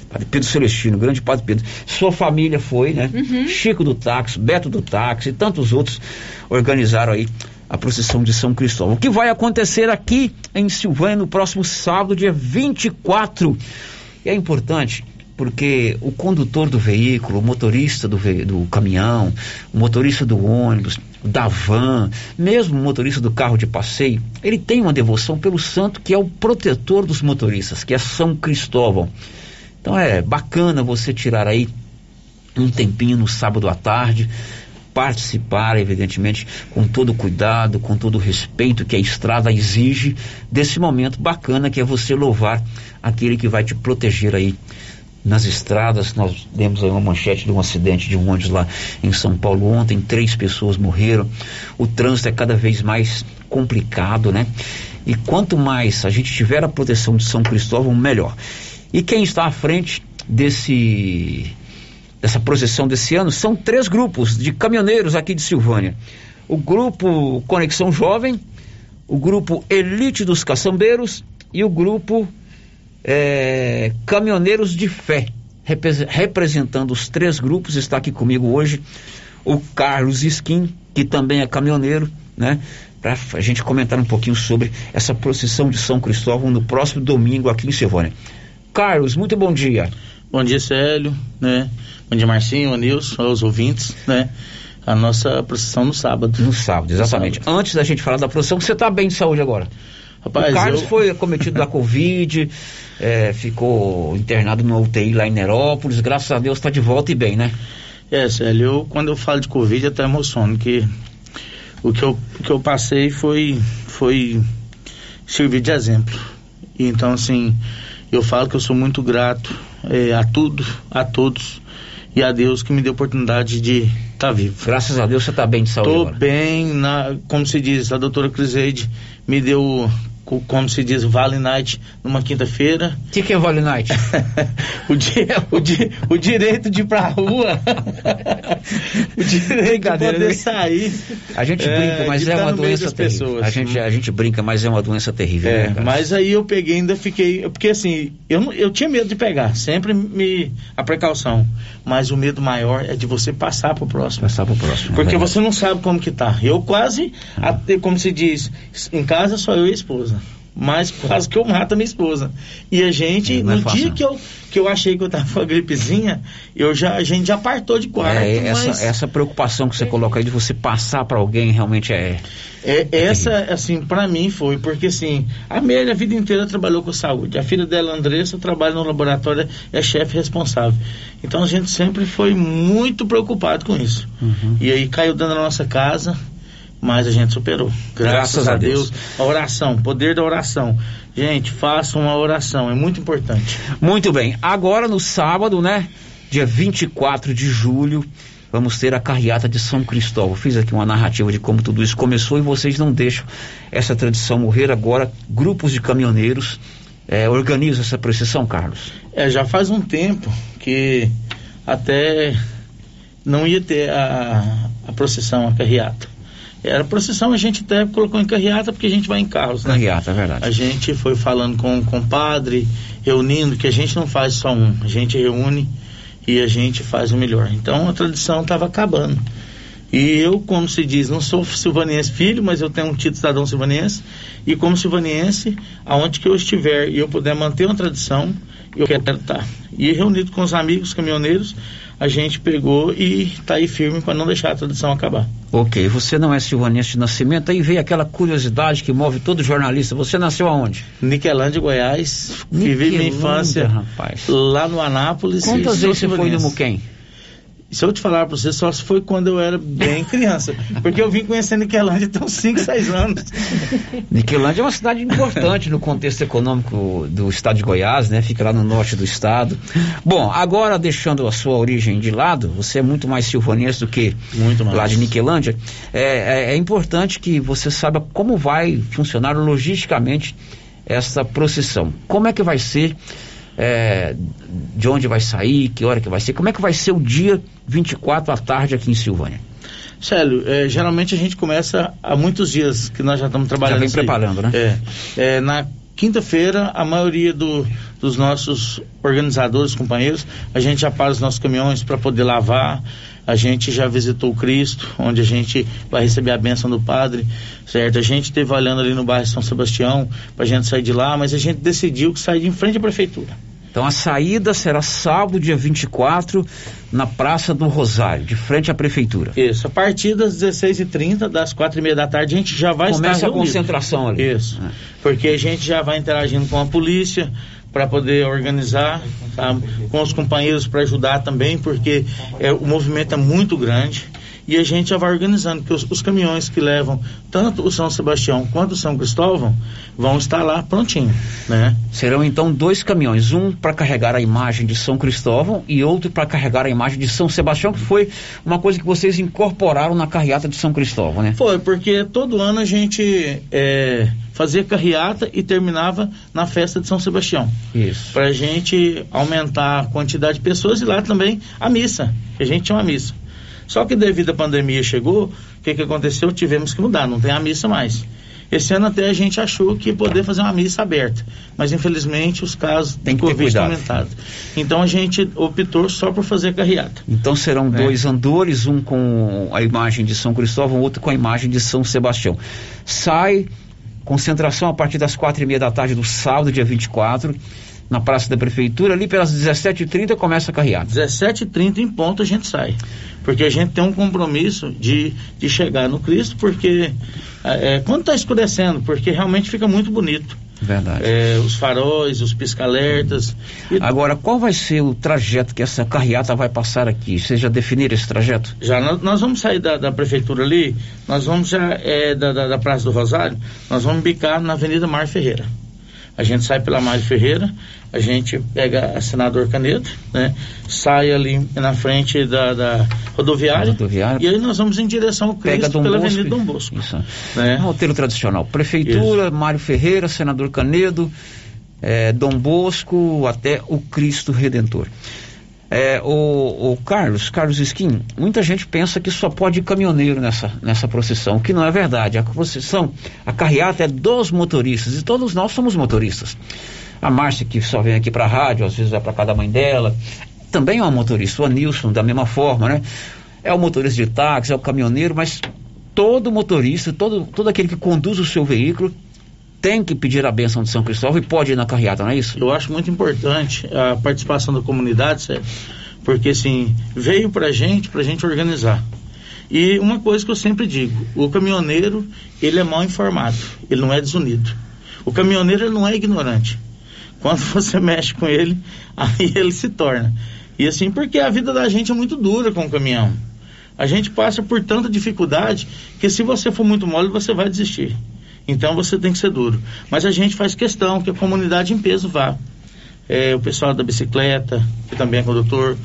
Padre Pedro Celestino, grande Padre Pedro. Sua família foi, né? Uhum. Chico do táxi, Beto do táxi e tantos outros organizaram aí a procissão de São Cristóvão. O que vai acontecer aqui em Silvânia no próximo sábado, dia 24. E é importante porque o condutor do veículo, o motorista do, ve do caminhão, o motorista do ônibus, da van, mesmo o motorista do carro de passeio, ele tem uma devoção pelo santo que é o protetor dos motoristas, que é São Cristóvão. Então é bacana você tirar aí um tempinho no sábado à tarde, participar, evidentemente, com todo cuidado, com todo o respeito que a estrada exige desse momento bacana que é você louvar aquele que vai te proteger aí nas estradas. Nós demos aí uma manchete de um acidente de um ônibus lá em São Paulo ontem, três pessoas morreram. O trânsito é cada vez mais complicado, né? E quanto mais a gente tiver a proteção de São Cristóvão, melhor. E quem está à frente desse dessa procissão desse ano são três grupos de caminhoneiros aqui de Silvânia. O grupo Conexão Jovem, o grupo Elite dos Caçambeiros e o grupo é, Caminhoneiros de Fé. Repre representando os três grupos, está aqui comigo hoje o Carlos Skin, que também é caminhoneiro, né? Para a gente comentar um pouquinho sobre essa procissão de São Cristóvão no próximo domingo aqui em Silvânia. Carlos, muito bom dia. Bom dia, Célio, né? Bom dia, Marcinho, Anilson, aos ouvintes, né? A nossa procissão no sábado. No sábado, exatamente. Sábado. Antes da gente falar da procissão, você está bem de saúde agora? Rapaz, o Carlos eu... foi cometido da Covid, é, ficou internado no UTI lá em Nerópolis, graças a Deus está de volta e bem, né? É, Célio, eu, quando eu falo de Covid, até emociono, que o que eu, o que eu passei foi, foi servir de exemplo. Então, assim, eu falo que eu sou muito grato é, a tudo, a todos e a Deus que me deu a oportunidade de estar tá vivo. Graças a Deus você está bem de saúde. Estou bem, na, como se diz, a doutora Criseide me deu como se diz, Vale Night numa quinta-feira. O que, que é Vale Night? o, di, o, di, o direito de ir pra rua. o direito de poder sair. A gente é, brinca, mas é uma doença terrível. Pessoas. A gente, a gente brinca, mas é uma doença terrível. É, né, mas aí eu peguei ainda fiquei. Porque assim, eu, eu tinha medo de pegar, sempre me. a precaução. Mas o medo maior é de você passar pro próximo. Passar pro próximo. Porque é você não sabe como que tá. Eu quase, até, como se diz, em casa só eu e a esposa mas quase que eu mato a minha esposa. E a gente, é, no é dia que eu, que eu achei que eu tava com a gripezinha, eu já, a gente já partou de quarto. É, essa, mas... essa preocupação que você coloca aí de você passar para alguém realmente é. É, essa, assim, para mim foi, porque assim, a Amélia a vida inteira trabalhou com saúde. A filha dela, Andressa, trabalha no laboratório, é chefe responsável. Então a gente sempre foi muito preocupado com isso. Uhum. E aí caiu dentro da nossa casa, mas a gente superou. Graças, Graças a, Deus. Deus. A oração, poder da oração. Gente, façam uma oração, é muito importante. Muito bem. Agora no sábado, né? Dia 24 de julho, vamos ter a carreata de São Cristóvão. Fiz aqui uma narrativa de como tudo isso começou e vocês não deixam essa tradição morrer agora. Grupos de caminhoneiros é, organizam essa procissão, Carlos? É, já faz um tempo que até não ia ter a, a procissão, a carreata. Era procissão, a gente até colocou em carreata porque a gente vai em carros, né? Carreata, é verdade. A gente foi falando com, com o padre, reunindo, que a gente não faz só um, a gente reúne e a gente faz o melhor. Então a tradição estava acabando. E eu, como se diz, não sou silvaniense filho, mas eu tenho um título cidadão silvaniense. E como silvaniense, aonde que eu estiver e eu puder manter uma tradição, eu quero estar. E reunido com os amigos caminhoneiros, a gente pegou e está aí firme para não deixar a tradição acabar. Ok, você não é silvanense de nascimento, aí veio aquela curiosidade que move todo jornalista. Você nasceu aonde? Niquelândia, Goiás. Vivi minha infância rapaz. lá no Anápolis. Quantas vezes você foi no Muquem? Se eu te falar para você, só se foi quando eu era bem criança. Porque eu vim conhecer Niquelândia tem uns 5, 6 anos. Niquelândia é uma cidade importante no contexto econômico do estado de Goiás, né? Fica lá no norte do estado. Bom, agora deixando a sua origem de lado, você é muito mais silvanense do que lá de Niquelândia. É, é, é importante que você saiba como vai funcionar logisticamente essa procissão. Como é que vai ser é, de onde vai sair, que hora que vai ser, como é que vai ser o dia 24 à tarde aqui em Silvânia? Célio, é, geralmente a gente começa há muitos dias que nós já estamos trabalhando. Já vem preparando, né? É, é, na quinta-feira, a maioria do, dos nossos organizadores, companheiros, a gente já para os nossos caminhões para poder lavar. A gente já visitou o Cristo, onde a gente vai receber a bênção do Padre, certo? A gente esteve olhando ali no bairro São Sebastião para a gente sair de lá, mas a gente decidiu que sair de em frente à prefeitura. Então a saída será sábado, dia 24, na Praça do Rosário, de frente à prefeitura. Isso, a partir das 16h30, das 4h30 da tarde, a gente já vai Começa estar a concentração ali. Isso, porque a gente já vai interagindo com a polícia para poder organizar, tá? com os companheiros para ajudar também, porque é, o movimento é muito grande e a gente já vai organizando, porque os, os caminhões que levam tanto o São Sebastião quanto o São Cristóvão vão estar lá prontinho, né? Serão então dois caminhões, um para carregar a imagem de São Cristóvão e outro para carregar a imagem de São Sebastião, que foi uma coisa que vocês incorporaram na carreata de São Cristóvão, né? Foi, porque todo ano a gente é, fazia carreata e terminava na festa de São Sebastião. Isso. Para a gente aumentar a quantidade de pessoas e lá também a missa, que a gente tinha uma missa. Só que devido à pandemia chegou, o que, que aconteceu? Tivemos que mudar, não tem a missa mais. Esse ano até a gente achou que ia poder fazer uma missa aberta, mas infelizmente os casos Tem de que Covid estão aumentados. Então a gente optou só por fazer carreata. Então serão É. dois andores, um com a imagem de São Cristóvão, outro com a imagem de São Sebastião. Sai, concentração a partir das quatro e meia da tarde do sábado, dia 24, na Praça da Prefeitura, ali pelas 17h30 começa a carreata. 17h30 em ponto a gente sai. Porque a gente tem um compromisso de, de chegar no Cristo, porque é, quando está escurecendo, porque realmente fica muito bonito. Verdade. É, os faróis, os pisca-alertas. Agora, qual vai ser o trajeto que essa carreata vai passar aqui? Vocês já definiram esse trajeto? Já nós, nós vamos sair da, da prefeitura ali, nós vamos já é, da, da, da Praça do Rosário, nós vamos bicar na Avenida Mar Ferreira. A gente sai pela Mar Ferreira, a gente pega a Senador Canedo, né? Sai ali na frente da, da rodoviária, Rodoviária. e aí nós vamos em direção ao Cristo pela Bosco. Avenida Dom Bosco. Isso. Né? Roteiro tradicional. Prefeitura, Mário Ferreira, Senador Canedo, eh, Dom Bosco, até o Cristo Redentor. É, o, o Carlos, Carlos Skin, muita gente pensa que só pode ir caminhoneiro nessa, nessa procissão, que não é verdade. A procissão, a carreata é dos motoristas e todos nós somos motoristas. A Márcia, que só vem aqui para a rádio, às vezes vai para casa da mãe dela, também é uma motorista. O Anilson, da mesma forma, né? É o motorista de táxi, é o caminhoneiro, mas todo motorista, todo, todo aquele que conduz o seu veículo tem que pedir a bênção de São Cristóvão e pode ir na carreata, não é isso? Eu acho muito importante a participação da comunidade, Sérgio, porque assim, veio pra gente, pra gente organizar. E uma coisa que eu sempre digo, o caminhoneiro, ele é mal informado, ele não é desunido. O caminhoneiro não é ignorante. Quando você mexe com ele, aí ele se torna. E assim, porque a vida da gente é muito dura com o caminhão. A gente passa por tanta dificuldade que se você for muito mole, você vai desistir. Então você tem que ser duro. Mas a gente faz questão que a comunidade em peso vá. É, o pessoal da bicicleta, que também é condutor,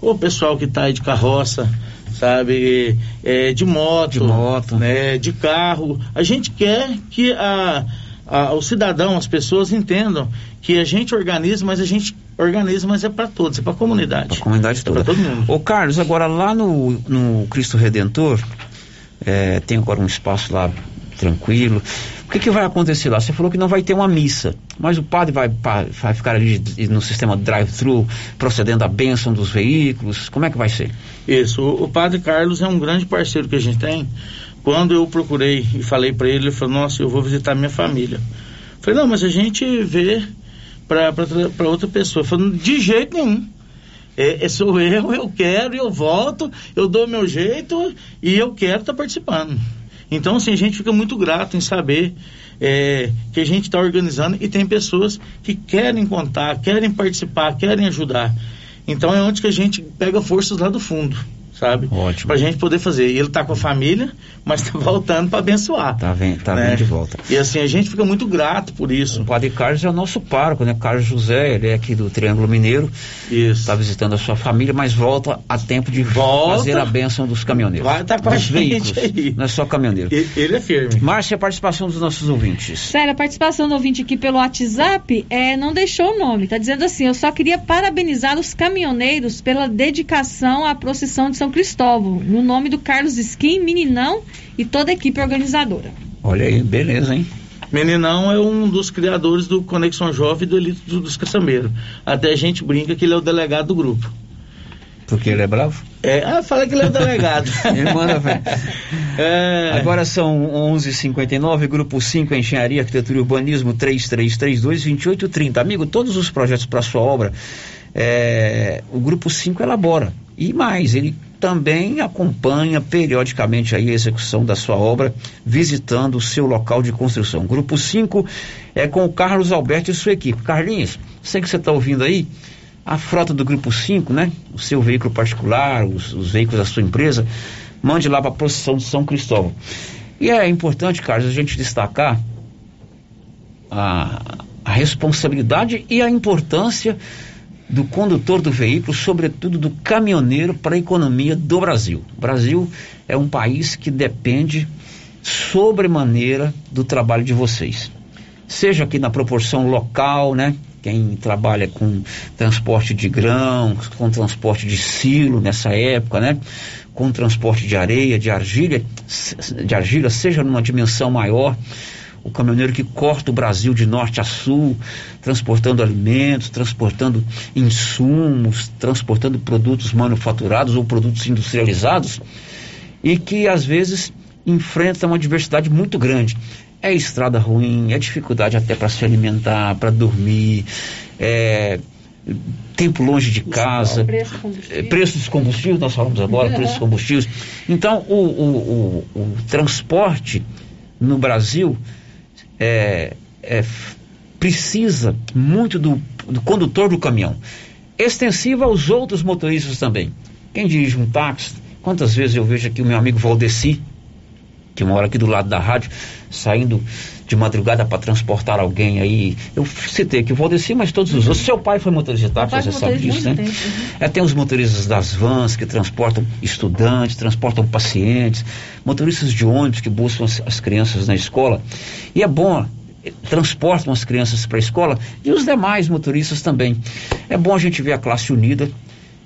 o pessoal que está aí de carroça, sabe, é, de moto, de, moto. Né, de carro. A gente quer que a, a, o cidadão, as pessoas entendam que a gente organiza, mas a gente organiza, mas é para todos, é para a comunidade. A comunidade é toda. para todo mundo. Ô Carlos, agora lá no, no Cristo Redentor, é, tem agora um espaço lá tranquilo. O que, que vai acontecer lá? Você falou que não vai ter uma missa, mas o padre vai, vai ficar ali no sistema drive-thru, procedendo à bênção dos veículos. Como é que vai ser? Isso, o, padre Carlos é um grande parceiro que a gente tem. Quando eu procurei e falei para ele, ele falou: Nossa, eu vou visitar minha família. Eu falei: Não, mas a gente vê para outra pessoa. Falou: De jeito nenhum. É, é, sou eu, eu quero, eu volto, eu dou meu jeito e eu quero estar participando. Então, assim, a gente fica muito grato em saber é, que a gente está organizando e tem pessoas que querem contar, querem participar, querem ajudar. Então é onde que a gente pega forças lá do fundo, sabe? Ótimo. Pra gente poder fazer. E ele tá com a família, mas tá voltando para abençoar. Tá vendo, tá né? vindo de volta. E assim, a gente fica muito grato por isso. O padre Carlos é o nosso pároco, né? Carlos José, ele é aqui do Triângulo Mineiro. Isso. Está visitando a sua família, mas volta a tempo de Volta. fazer a bênção dos caminhoneiros. Vai tá com a gente veículos. aí. Não é só caminhoneiro. E- Ele é firme. Márcia, a participação dos nossos ouvintes. Sério, a participação do ouvinte aqui pelo WhatsApp é, não deixou o nome. Tá dizendo assim: eu só queria parabenizar os caminhoneiros pela dedicação à procissão de São Cristóvão, no nome do Carlos Skin, Meninão e toda a equipe organizadora. Olha aí, beleza, hein? Meninão é um dos criadores do Conexão Jovem e do Elite do- dos Caçambeiros. Até a gente brinca que ele é o delegado do grupo. Porque ele é bravo? É, ah, fala que ele é o delegado. Ele manda, velho. É. Agora são 11:59, grupo 5 Engenharia, Arquitetura e Urbanismo 3332-2830. Amigo, todos os projetos para sua obra, é, o grupo 5 elabora. E mais, ele também acompanha periodicamente a execução da sua obra, visitando o seu local de construção. Grupo 5 é com o Carlos Alberto e sua equipe. Carlinhos, sei que você está ouvindo aí, a frota do Grupo 5, né? O seu veículo particular, os, os veículos da sua empresa, mande lá para a procissão de São Cristóvão. E é importante, Carlos, a gente destacar a, a responsabilidade e a importância do condutor do veículo, sobretudo do caminhoneiro, para a economia do Brasil. O Brasil é um país que depende sobremaneira do trabalho de vocês. Seja aqui na proporção local, né? Quem trabalha com transporte de grãos, com transporte de silo nessa época, né? Com transporte de areia, de argila, de argila, seja numa dimensão maior, o caminhoneiro que corta o Brasil de norte a sul, transportando alimentos, transportando insumos, transportando produtos manufaturados ou produtos industrializados, e que às vezes enfrenta uma diversidade muito grande. É estrada ruim, é dificuldade até para se alimentar, para dormir, é tempo longe de casa, Preço do combustível. é, preço dos combustíveis, nós falamos agora, preço dos combustíveis. Então, o, o, o, o transporte no Brasil é, é, precisa muito do, do condutor do caminhão. Extensiva aos outros motoristas também. Quem dirige um táxi, quantas vezes eu vejo aqui o meu amigo Valdeci, que mora aqui do lado da rádio, saindo de madrugada para transportar alguém aí. Eu citei aqui o Valdeci, mas todos os outros. Seu pai foi motorista de táxi, você sabe disso, né? tempo, uhum. É, tem os motoristas das vans que transportam estudantes, transportam pacientes, motoristas de ônibus que buscam as, as crianças na escola. E é bom, eh, transportam as crianças para a escola e os demais motoristas também. É bom a gente ver a classe unida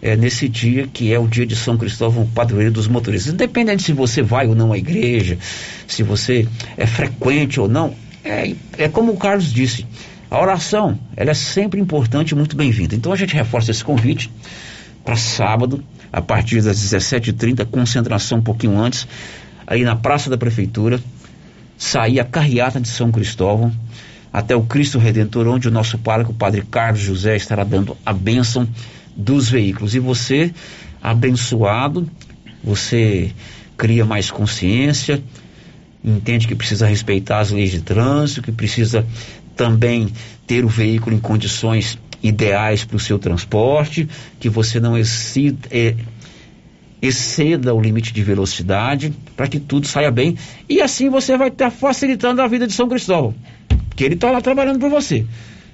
eh, nesse dia que é o dia de São Cristóvão, padroeiro dos motoristas. Independente se você vai ou não à igreja, se você é frequente ou não, é, é como o Carlos disse. A oração, ela é sempre importante e muito bem-vinda. Então a gente reforça esse convite para sábado, a partir das 17h30, concentração um pouquinho antes, aí na Praça da Prefeitura, sair a carreata de São Cristóvão até o Cristo Redentor, onde o nosso pároco, o Padre Carlos José, estará dando a bênção dos veículos. E você, abençoado, você cria mais consciência, entende que precisa respeitar as leis de trânsito, que precisa também ter o veículo em condições ideais para o seu transporte, que você não eh, exceda o limite de velocidade, para que tudo saia bem. E assim você vai estar facilitando a vida de São Cristóvão, porque ele está lá trabalhando por você.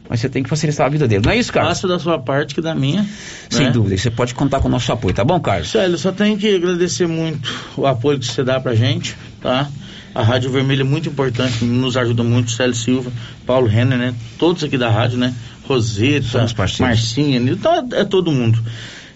Mas você tem que facilitar a vida dele, não é isso, Carlos? Faço da sua parte que da minha. Sem né? dúvida, e você pode contar com o nosso apoio, tá bom, Carlos? Célio, só tenho que agradecer muito o apoio que você dá pra gente, tá? A Rádio Vermelha é muito importante, nos ajuda muito, Célio Silva, Paulo Renner, né? Todos aqui da rádio, né? Roseta. Marcinha, então é, é todo mundo.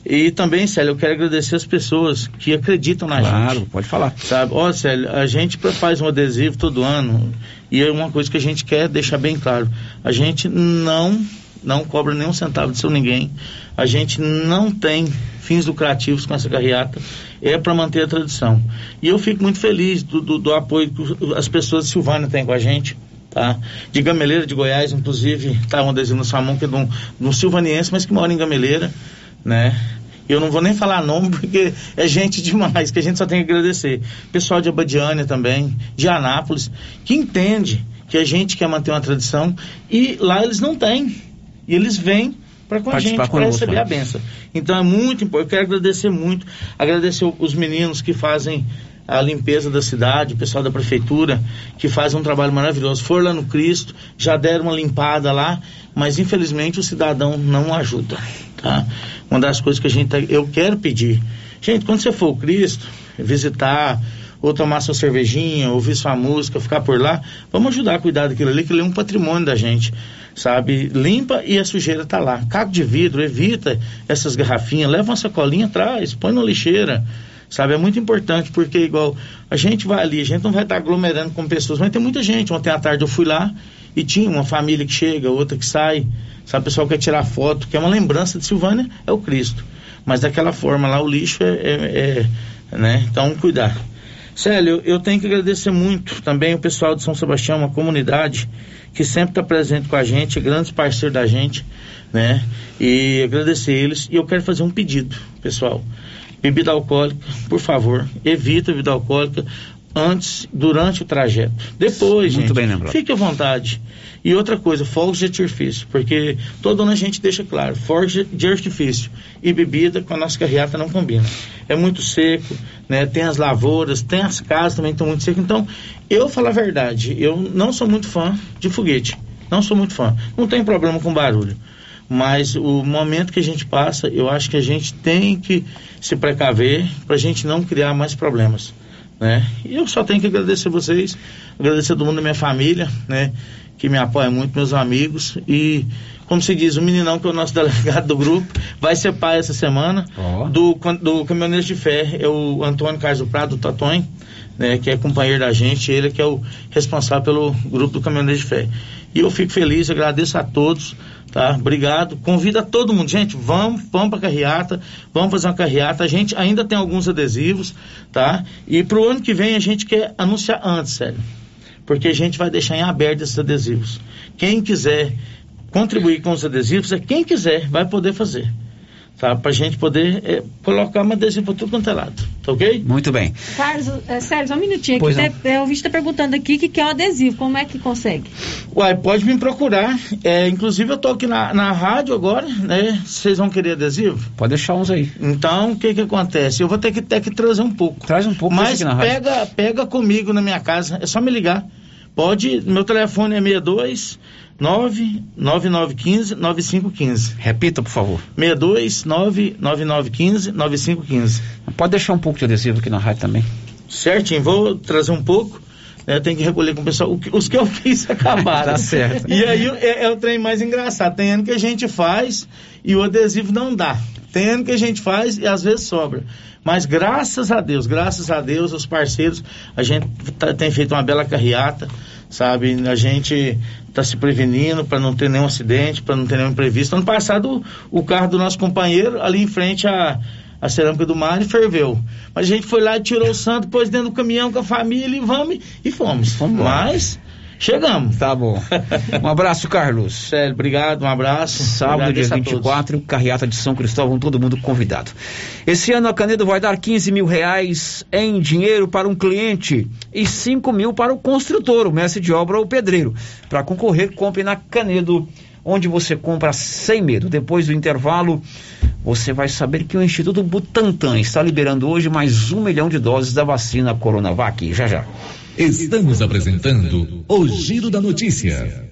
E também, Célio, eu quero agradecer as pessoas que acreditam na Claro, gente. pode falar. Sabe? Ó, Célio, a gente faz um adesivo todo ano e é uma coisa que a gente quer deixar bem claro. A gente não não cobra nenhum centavo de seu ninguém. A gente não tem fins lucrativos com essa carreata. É para manter a tradição. E eu fico muito feliz do, do- do apoio que as pessoas de Silvânia têm com a gente. Tá? De Gameleira, de Goiás, inclusive, tá um adesivo na sua mão que é de um, de um silvaniense, mas que mora em Gameleira, né? Eu não vou nem falar nome porque é gente demais que a gente só tem que agradecer. Pessoal de Abadiânia também, de Anápolis, que entende que a gente quer manter uma tradição e lá eles não têm. E eles vêm para com a gente, para receber né? a benção. Então é muito importante. Eu quero agradecer muito, agradecer os meninos que fazem a limpeza da cidade, o pessoal da prefeitura, que faz um trabalho maravilhoso. For lá no Cristo, já deram uma limpada lá, mas infelizmente o cidadão não ajuda, tá? Uma das coisas que a gente, tá- eu quero pedir, gente, quando você for ao Cristo, visitar, ou tomar sua cervejinha, ouvir sua música, ficar por lá, vamos ajudar a cuidar daquilo ali, que ele é um patrimônio da gente, sabe? Limpa e a sujeira tá lá. Caco de vidro, evita essas garrafinhas, leva uma sacolinha atrás, põe na lixeira, Sabe, é muito importante, porque igual a gente vai ali, a gente não vai estar aglomerando com pessoas, mas tem muita gente. Ontem à tarde eu fui lá e tinha uma família que chega, outra que sai. Sabe, o pessoal quer tirar foto, que é uma lembrança de Silvânia, é o Cristo. Mas daquela forma lá o lixo é, é, é né? Então, cuidar. Célio, eu tenho que agradecer muito também o pessoal de São Sebastião, uma comunidade que sempre está presente com a gente, grandes parceiros da gente, né? E agradecer eles. E eu quero fazer um pedido, pessoal. Bebida alcoólica, por favor, evita a bebida alcoólica antes, durante o trajeto. Depois, Muito gente, bem lembrado. fique à vontade. E outra coisa, fogos de artifício, porque todo ano a gente deixa claro, fogos de artifício e bebida com a nossa carreata não combina. É muito seco, né? Tem as lavouras, tem as casas também que estão muito secas. Então, eu falo a verdade, eu não sou muito fã de foguete. Não sou muito fã. Não tem problema com barulho. Mas o momento que a gente passa, eu acho que a gente tem que se precaver para a gente não criar mais problemas. Né? E eu só tenho que agradecer vocês, agradecer todo mundo da minha família, né? Que me apoia muito, meus amigos. E, como se diz, o meninão que é o nosso delegado do grupo, vai ser pai essa semana. Do, do caminhoneiro de fé, é o Antônio Carlos do Prado, do Tatonho, né? Que é companheiro da gente, ele que é o responsável pelo grupo do caminhoneiro de fé. E eu fico feliz, agradeço a todos, tá? Obrigado. Convida todo mundo, gente, vamos, vamos para carreata, vamos fazer uma carreata. A gente ainda tem alguns adesivos, tá? E pro ano que vem a gente quer anunciar antes, sério. Porque a gente vai deixar em aberto esses adesivos. Quem quiser contribuir com os adesivos, é quem quiser, vai poder fazer. Tá? Pra gente poder é, colocar um adesivo para tudo quanto é lado. Tá ok? Muito bem. Carlos, é, Sérgio, só um minutinho Pois aqui. Tá, é, o vídeo está perguntando aqui o que, que é um adesivo. Como é que consegue? Uai, pode me procurar. É, inclusive eu tô aqui na, na rádio agora, né? Vocês vão querer adesivo? Pode deixar uns aí. Então, o que que acontece? Eu vou ter que, ter que trazer um pouco. Traz um pouco Mas aqui na rádio. pega, pega comigo na minha casa, é só me ligar. Pode, meu telefone é 62 99915 9515. Repita, por favor. 62 99915 9515. Pode deixar um pouco de adesivo aqui na rádio também. Certinho, vou trazer um pouco. né, tenho que recolher com o pessoal. O que- Os que eu fiz acabaram. Tá certo. E aí é, é o trem mais engraçado. Tem ano que a gente faz e o adesivo não dá. Tem ano que a gente faz e às vezes sobra. Mas graças a Deus, graças a Deus, os parceiros, a gente tá- tem feito uma bela carreata, sabe? A gente está se prevenindo para não ter nenhum acidente, para não ter nenhum imprevisto. Ano passado, o, carro do nosso companheiro, ali em frente à, à cerâmica do mar, ferveu. Mas a gente foi lá e tirou o santo, pôs dentro do caminhão com a família e vamos e fomos. Mas chegamos. Tá bom. Um abraço, Carlos. Sério, obrigado, um abraço. Sábado, dia Agradeço a todos. 24, carreata de São Cristóvão, todo mundo convidado. Esse ano a Canedo vai dar 15 mil reais em dinheiro para um cliente e 5 mil para o construtor, o mestre de obra ou pedreiro. Para concorrer, compre na Canedo, onde você compra sem medo. Depois do intervalo, você vai saber que o Instituto Butantan está liberando hoje mais um milhão de doses da vacina Coronavac. Já já. Estamos apresentando o Giro da Notícia.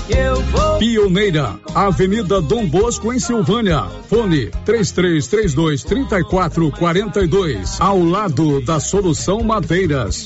Pioneira, Avenida Dom Bosco, em Silvânia. Fone 3332 3442. Ao lado da Solução Madeiras.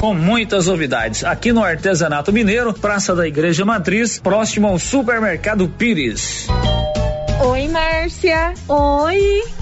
com muitas novidades. Aqui no Artesanato Mineiro, Praça da Igreja Matriz, próximo ao Supermercado Pires. Oi, Márcia. Oi.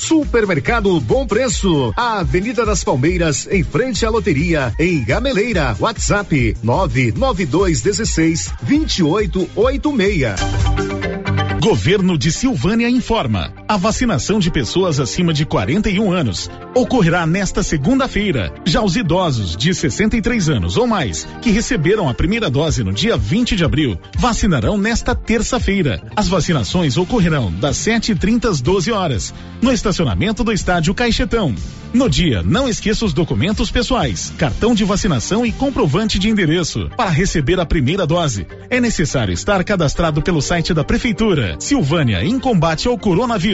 Supermercado Bom Preço, a Avenida das Palmeiras, em frente à loteria, em Gameleira. WhatsApp 99216 2886. Governo de Silvânia informa: a vacinação de pessoas acima de 41 anos ocorrerá nesta segunda-feira. Já os idosos de 63 anos ou mais que receberam a primeira dose no dia 20 de abril vacinarão nesta terça-feira. As vacinações ocorrerão das 7h30 às 12 horas no estacionamento do estádio Caixetão. No dia, não esqueça os documentos pessoais, cartão de vacinação e comprovante de endereço. Para receber a primeira dose, é necessário estar cadastrado pelo site da Prefeitura. Silvânia em combate ao coronavírus.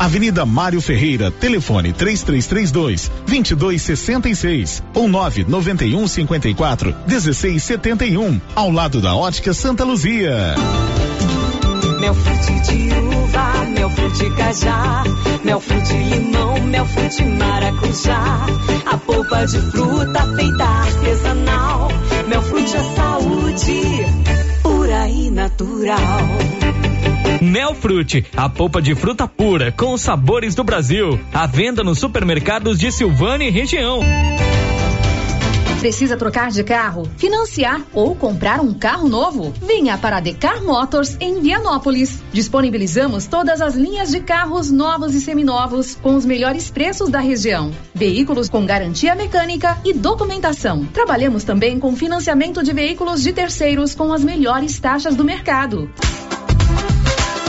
Avenida Mário Ferreira, telefone 3332 2266 ou 991 54 1671, ao lado da Ótica Santa Luzia. Mel frute de uva, mel frute cajá, mel frute limão, mel frute maracujá. A polpa de fruta feita artesanal, mel frute a saúde, pura e natural. Melfrute, a polpa de fruta pura com os sabores do Brasil. À venda nos supermercados de Silvânia e região. Precisa trocar de carro, financiar ou comprar um carro novo? Venha para a Decar Motors em Vianópolis. Disponibilizamos todas as linhas de carros novos e seminovos com os melhores preços da região. Veículos com garantia mecânica e documentação. Trabalhamos também com financiamento de veículos de terceiros com as melhores taxas do mercado.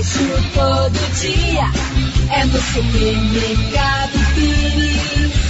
baixo todo dia. É no supermercado Pires.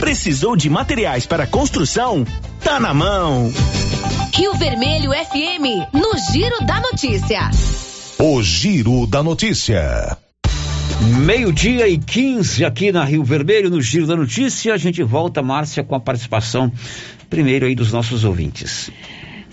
Precisou de materiais para construção? Tá na mão. Rio Vermelho FM, no Giro da Notícia. O Giro da Notícia. Meio-dia e 15 aqui na Rio Vermelho, no Giro da Notícia. A gente volta, Márcia, com a participação primeiro aí dos nossos ouvintes.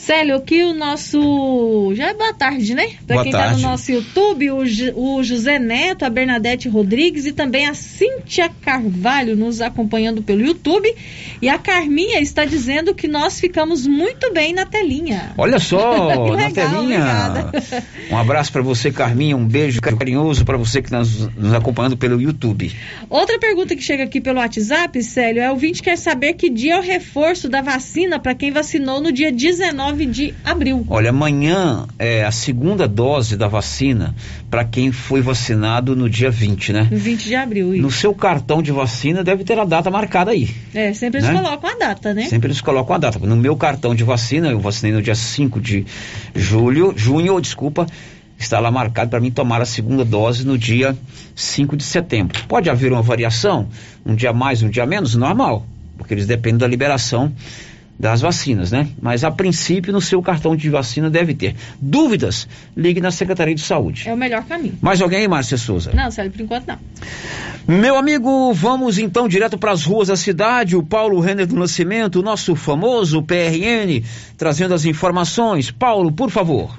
Célio, aqui o nosso. Já é boa tarde, né? Para quem tá tarde. no nosso YouTube, o, Ju- o José Neto, a Bernadette Rodrigues e também a Cíntia Carvalho nos acompanhando pelo YouTube. E a Carminha está dizendo que nós ficamos muito bem na telinha. Olha só, Que na legal, telinha. obrigada. Um abraço para você, Carminha. Um beijo carinhoso para você que está nos, nos acompanhando pelo YouTube. Outra pergunta que chega aqui pelo WhatsApp, Célio, é o ouvinte quer saber que dia é o reforço da vacina para quem vacinou no dia 19 de abril. Olha, amanhã é a segunda dose da vacina para quem foi vacinado no dia 20, né? 20 de abril. No isso. seu cartão de vacina deve ter a data marcada aí. É, sempre eles né? colocam a data, né? Sempre eles colocam a data. No meu cartão de vacina, eu vacinei no dia 5 de julho, junho, desculpa, está lá marcado para mim tomar a segunda dose no dia 5 de setembro. Pode haver uma variação, um dia mais, um dia menos, normal, porque eles dependem da liberação das vacinas, né? Mas a princípio no seu cartão de vacina deve ter. Dúvidas? Ligue na Secretaria de Saúde. É o melhor caminho. Mais alguém aí, Márcia Souza? Não, Célio, por enquanto não. Meu amigo, vamos então direto para as ruas da cidade. O Paulo Renner do Nascimento, o nosso famoso PRN, trazendo as informações. Paulo, por favor.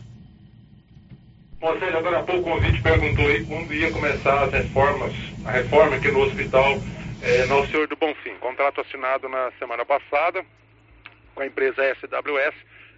Seja, agora há pouco o convite perguntou aí quando ia começar as reformas, a reforma aqui no hospital eh, Nosso Senhor do Bonfim. Contrato assinado na semana passada com a empresa SWS.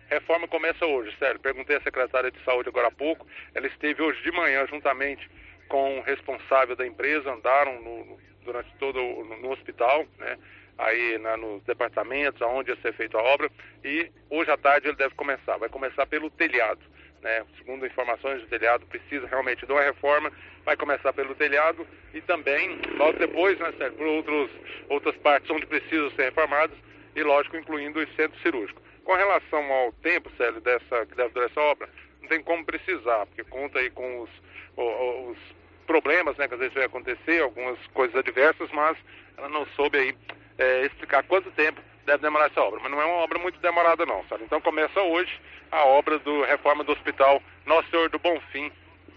Reforma começa hoje, sério. Perguntei à secretária de saúde agora há pouco. Ela esteve hoje de manhã juntamente com o responsável da empresa, andaram no- durante todo no, no hospital, né? Aí na- nos departamentos, aonde ia ser feita a obra. E hoje à tarde ele deve começar. Vai começar pelo telhado. Né? Segundo informações, o telhado precisa realmente de uma reforma, vai começar pelo telhado e também, logo depois, né, Sérgio, por outros, outras partes onde precisam ser reformadas e, lógico, incluindo o centro cirúrgico. Com relação ao tempo, Célio, dessa, que deve durar essa obra, não tem como precisar, porque conta aí com os, o- os problemas né, que às vezes vai acontecer, algumas coisas adversas, mas ela não soube aí eh, explicar quanto tempo deve demorar essa obra. Mas não é uma obra muito demorada não, sabe? Então começa hoje a obra do reforma do Hospital Nosso Senhor do Bonfim,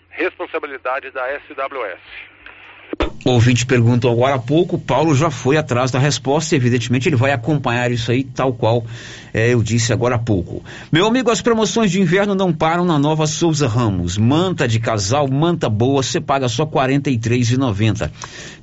responsabilidade da SWS. Ouvinte perguntou agora há pouco, Paulo já foi atrás da resposta, evidentemente ele vai acompanhar isso aí tal qual é, eu disse agora há pouco. Meu amigo, as promoções de inverno não param na Nova Souza Ramos. Manta de casal, manta boa, você paga só R$ 43,90.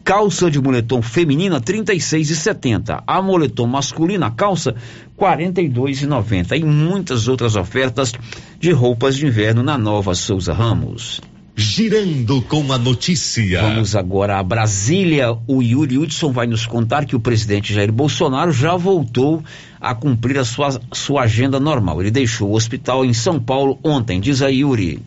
Calça de moletom feminina, R$ 36,70. A moletom masculina, calça, R$ 42,90. E muitas outras ofertas de roupas de inverno na Nova Souza Ramos. Girando com a notícia. Vamos agora a Brasília. O Yuri Hudson vai nos contar que o presidente Jair Bolsonaro já voltou a cumprir a sua, sua agenda normal. Ele deixou o hospital em São Paulo ontem. Diz aí, Yuri.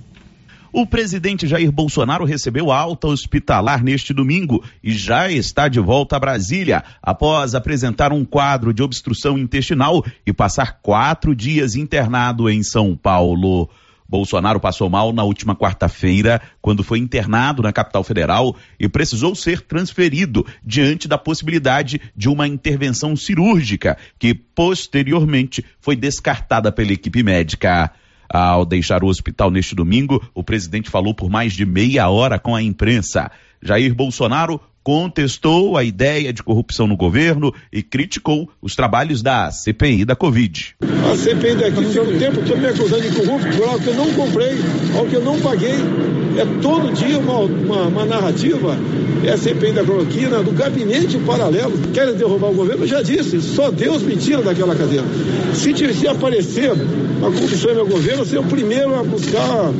O presidente Jair Bolsonaro recebeu alta hospitalar neste domingo e já está de volta a Brasília, após apresentar um quadro de obstrução intestinal e passar quatro dias internado em São Paulo. Bolsonaro passou mal na última quarta-feira, quando foi internado na capital federal e precisou ser transferido diante da possibilidade de uma intervenção cirúrgica, que posteriormente foi descartada pela equipe médica. Ao deixar o hospital neste domingo, o presidente falou por mais de meia hora com a imprensa. Jair Bolsonaro contestou a ideia de corrupção no governo e criticou os trabalhos da CPI da Covid. A CPI daqui fica o tempo todo me acusando de corrupto por algo que eu não comprei, algo que eu não paguei. É todo dia uma, uma, uma narrativa, é a CPI da cloroquina, do gabinete paralelo. Querem derrubar o governo? Eu já disse, só Deus me tira daquela cadeira. Se, se aparecer a corrupção em meu governo, eu ser o primeiro a buscar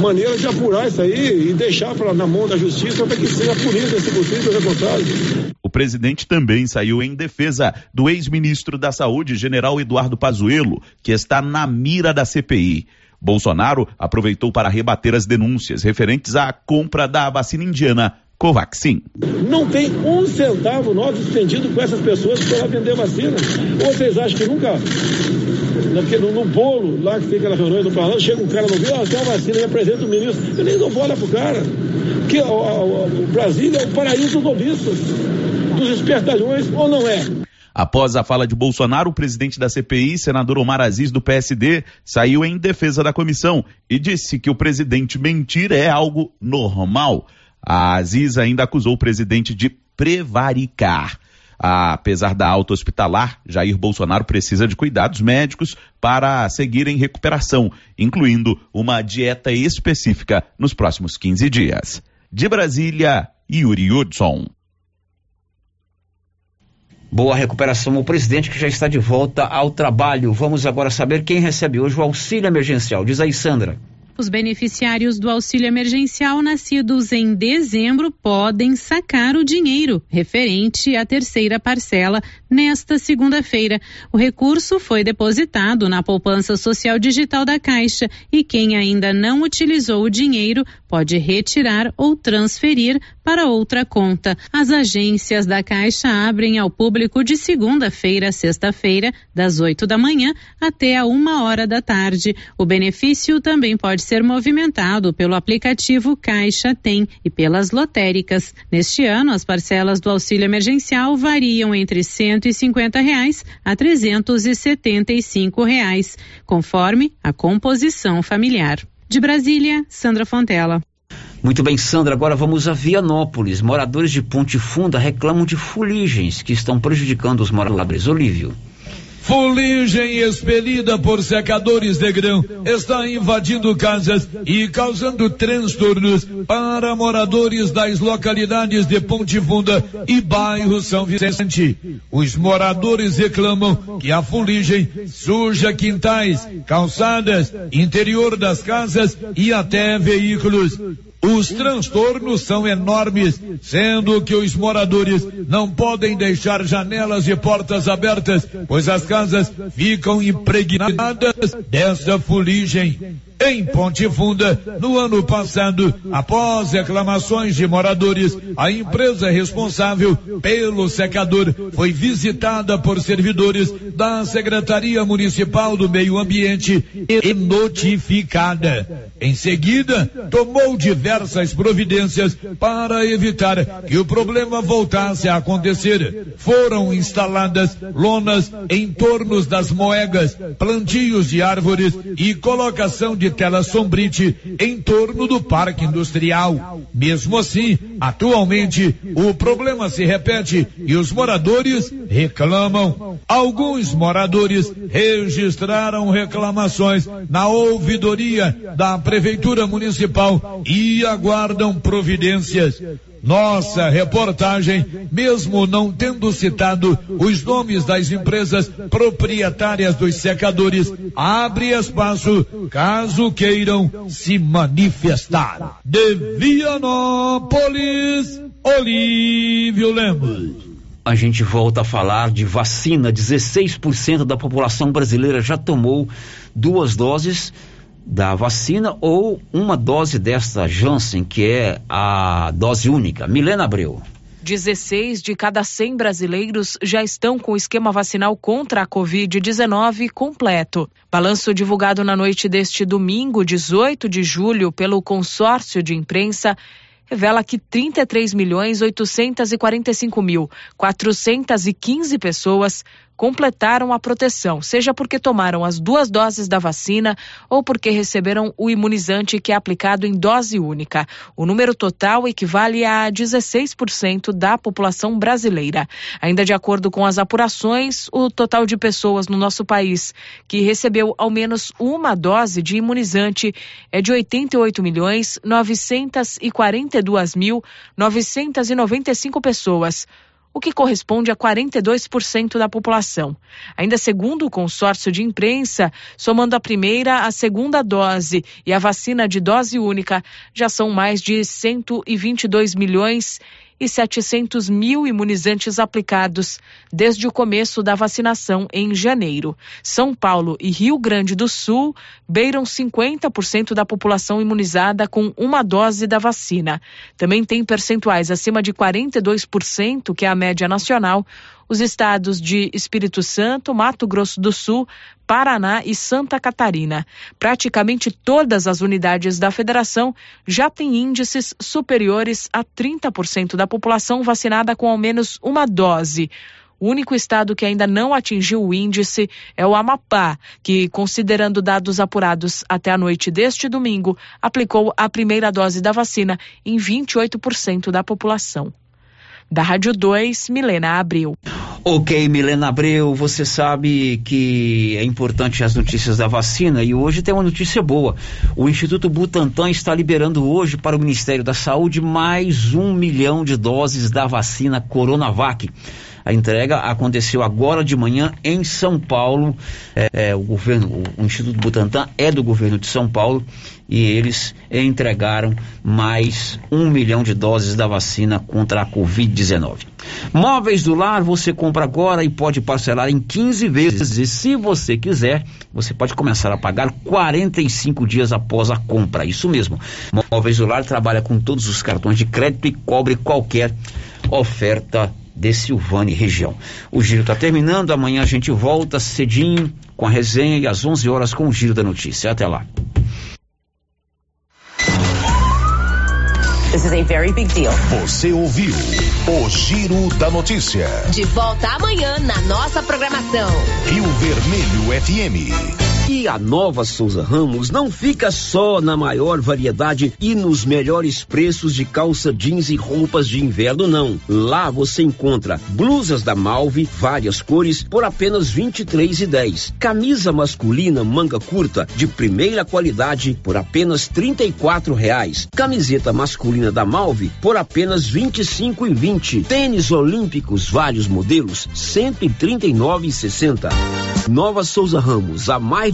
maneira de apurar isso aí e deixar pra, na mão da justiça para que seja punido esse responsável. O presidente também saiu em defesa do ex-ministro da Saúde, general Eduardo Pazuello, que está na mira da CPI. Bolsonaro aproveitou para rebater as denúncias referentes à compra da vacina indiana Covaxin. Não tem um centavo nosso despendido com essas pessoas para vender vacina. Ou vocês acham que nunca, no, no bolo lá que tem aquela reunião do parlamento, chega um cara no meio, ah, tem uma vacina e apresenta o ministro. Eu nem dou bola pro cara. O, o, o Brasil é o paraíso dos lobistas, dos espertalhões, ou não é? Após a fala de Bolsonaro, o presidente da CPI, senador Omar Aziz, do PSD, saiu em defesa da comissão e disse que o presidente mentir é algo normal. A Aziz ainda acusou o presidente de prevaricar. Apesar da alta hospitalar, Jair Bolsonaro precisa de cuidados médicos para seguir em recuperação, incluindo uma dieta específica nos próximos 15 dias. De Brasília, Yuri Hudson. Boa recuperação ao presidente que já está de volta ao trabalho. Vamos agora saber quem recebe hoje o auxílio emergencial. Diz aí, Sandra. Os beneficiários do auxílio emergencial nascidos em dezembro podem sacar o dinheiro referente à terceira parcela nesta segunda-feira. O recurso foi depositado na poupança social digital da Caixa e quem ainda não utilizou o dinheiro pode retirar ou transferir para outra conta. As agências da Caixa abrem ao público de segunda-feira a sexta-feira, das 8 da manhã até a uma hora da tarde. O benefício também pode ser movimentado pelo aplicativo Caixa Tem e pelas lotéricas. Neste ano, as parcelas do auxílio emergencial variam entre 150 reais a 375 reais, conforme a composição familiar. De Brasília, Sandra Fontela. Muito bem, Sandra. Agora vamos a Vianópolis. Moradores de Ponte Funda reclamam de fuligens que estão prejudicando os moradores. Olívio. Fuligem expelida por secadores de grão está invadindo casas e causando transtornos para moradores das localidades de Ponte Funda e bairro São Vicente. Os moradores reclamam que a fuligem suja quintais, calçadas, interior das casas e até veículos. Os transtornos são enormes, sendo que os moradores não podem deixar janelas e portas abertas, pois as casas ficam impregnadas dessa fuligem. Em Ponte Funda, no ano passado, após reclamações de moradores, a empresa responsável pelo secador foi visitada por servidores da Secretaria Municipal do Meio Ambiente e notificada. Em seguida, tomou diversas providências para evitar que o problema voltasse a acontecer. Foram instaladas lonas em torno das moegas, plantios de árvores e colocação de aquela sombrite em torno do parque industrial. Mesmo assim, atualmente, o problema se repete e os moradores reclamam. Alguns moradores registraram reclamações na ouvidoria da Prefeitura Municipal e aguardam providências. Nossa reportagem, mesmo não tendo citado os nomes das empresas proprietárias dos secadores, abre espaço caso queiram se manifestar. De Vianópolis, Olívio Lemos. A gente volta a falar de vacina. 16% da população brasileira já tomou duas doses da vacina ou uma dose desta Janssen, que é a dose única. Milena Abreu. 16 de cada 100 brasileiros já estão com o esquema vacinal contra a Covid-19 completo. Balanço divulgado na noite deste domingo, 18 de julho, pelo consórcio de imprensa revela que 33 milhões 845 mil 415 pessoas completaram a proteção, seja porque tomaram as duas doses da vacina ou porque receberam o imunizante que é aplicado em dose única. O número total equivale a 16% da população brasileira. Ainda de acordo com as apurações, o total de pessoas no nosso país que recebeu ao menos uma dose de imunizante é de 88 milhões 942 mil 995 pessoas o que corresponde a 42% da população. Ainda segundo o consórcio de imprensa, somando a primeira, a segunda dose e a vacina de dose única, já são mais de 122 milhões e 700 mil imunizantes aplicados desde o começo da vacinação em janeiro. São Paulo e Rio Grande do Sul beiram 50% da população imunizada com uma dose da vacina. Também tem percentuais acima de 42%, que é a média nacional, os estados de Espírito Santo, Mato Grosso do Sul, Paraná e Santa Catarina. Praticamente todas as unidades da federação já têm índices superiores a 30% da população vacinada com ao menos uma dose. O único estado que ainda não atingiu o índice é o Amapá, que, considerando dados apurados até a noite deste domingo, aplicou a primeira dose da vacina em 28% da população. Da Rádio 2, Milena Abreu. Ok, Milena Abreu, você sabe que é importante as notícias da vacina e hoje tem uma notícia boa. O Instituto Butantan está liberando hoje para o Ministério da Saúde mais um milhão de doses da vacina Coronavac. A entrega aconteceu agora de manhã em São Paulo. É, é, o governo, o, Instituto Butantan é do governo de São Paulo e eles entregaram mais um milhão de doses da vacina contra a Covid-19. Móveis do lar você compra agora e pode parcelar em 15 vezes. E se você quiser, você pode começar a pagar 45 dias após a compra. Isso mesmo. Móveis do lar trabalha com todos os cartões de crédito e cobre qualquer oferta de Silvânia região. O giro está terminando, amanhã a gente volta cedinho com a resenha e às 11 horas com o giro da notícia. Até lá. This is a very big deal. Você ouviu o Giro da Notícia. De volta amanhã na nossa programação. Rio Vermelho FM. E a nova Souza Ramos não fica só na maior variedade e nos melhores preços de calça jeans e roupas de inverno, não. Lá você encontra blusas da Malve, várias cores, por apenas R$ 23,10. Camisa masculina manga curta de primeira qualidade por apenas 34 reais. Camiseta masculina da Malve por apenas R$ 25,20. Tênis olímpicos vários modelos R$ 139,60. Nova Souza Ramos, há mais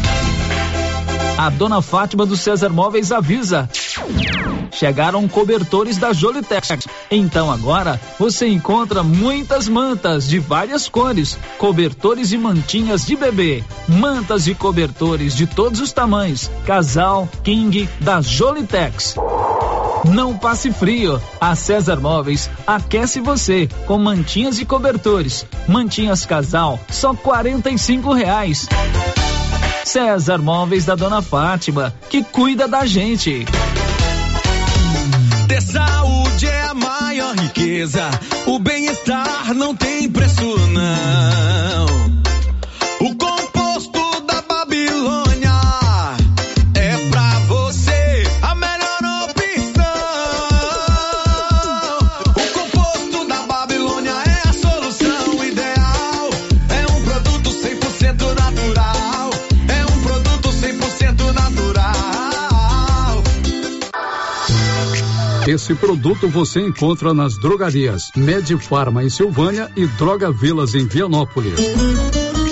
A dona Fátima do César Móveis avisa. chegaram cobertores da Jolitex. Então agora você encontra muitas mantas de várias cores, cobertores e mantinhas de bebê, mantas e cobertores de todos os tamanhos, casal, king da Jolitex. Não passe frio. A César Móveis aquece você com mantinhas e cobertores. Mantinhas casal, só quarenta e cinco reais. César Móveis da Dona Fátima, que cuida da gente. Ter saúde é a maior riqueza. O bem-estar não tem preço, Esse produto você encontra nas drogarias Medifarma em Silvânia e Droga Vilas em Vianópolis.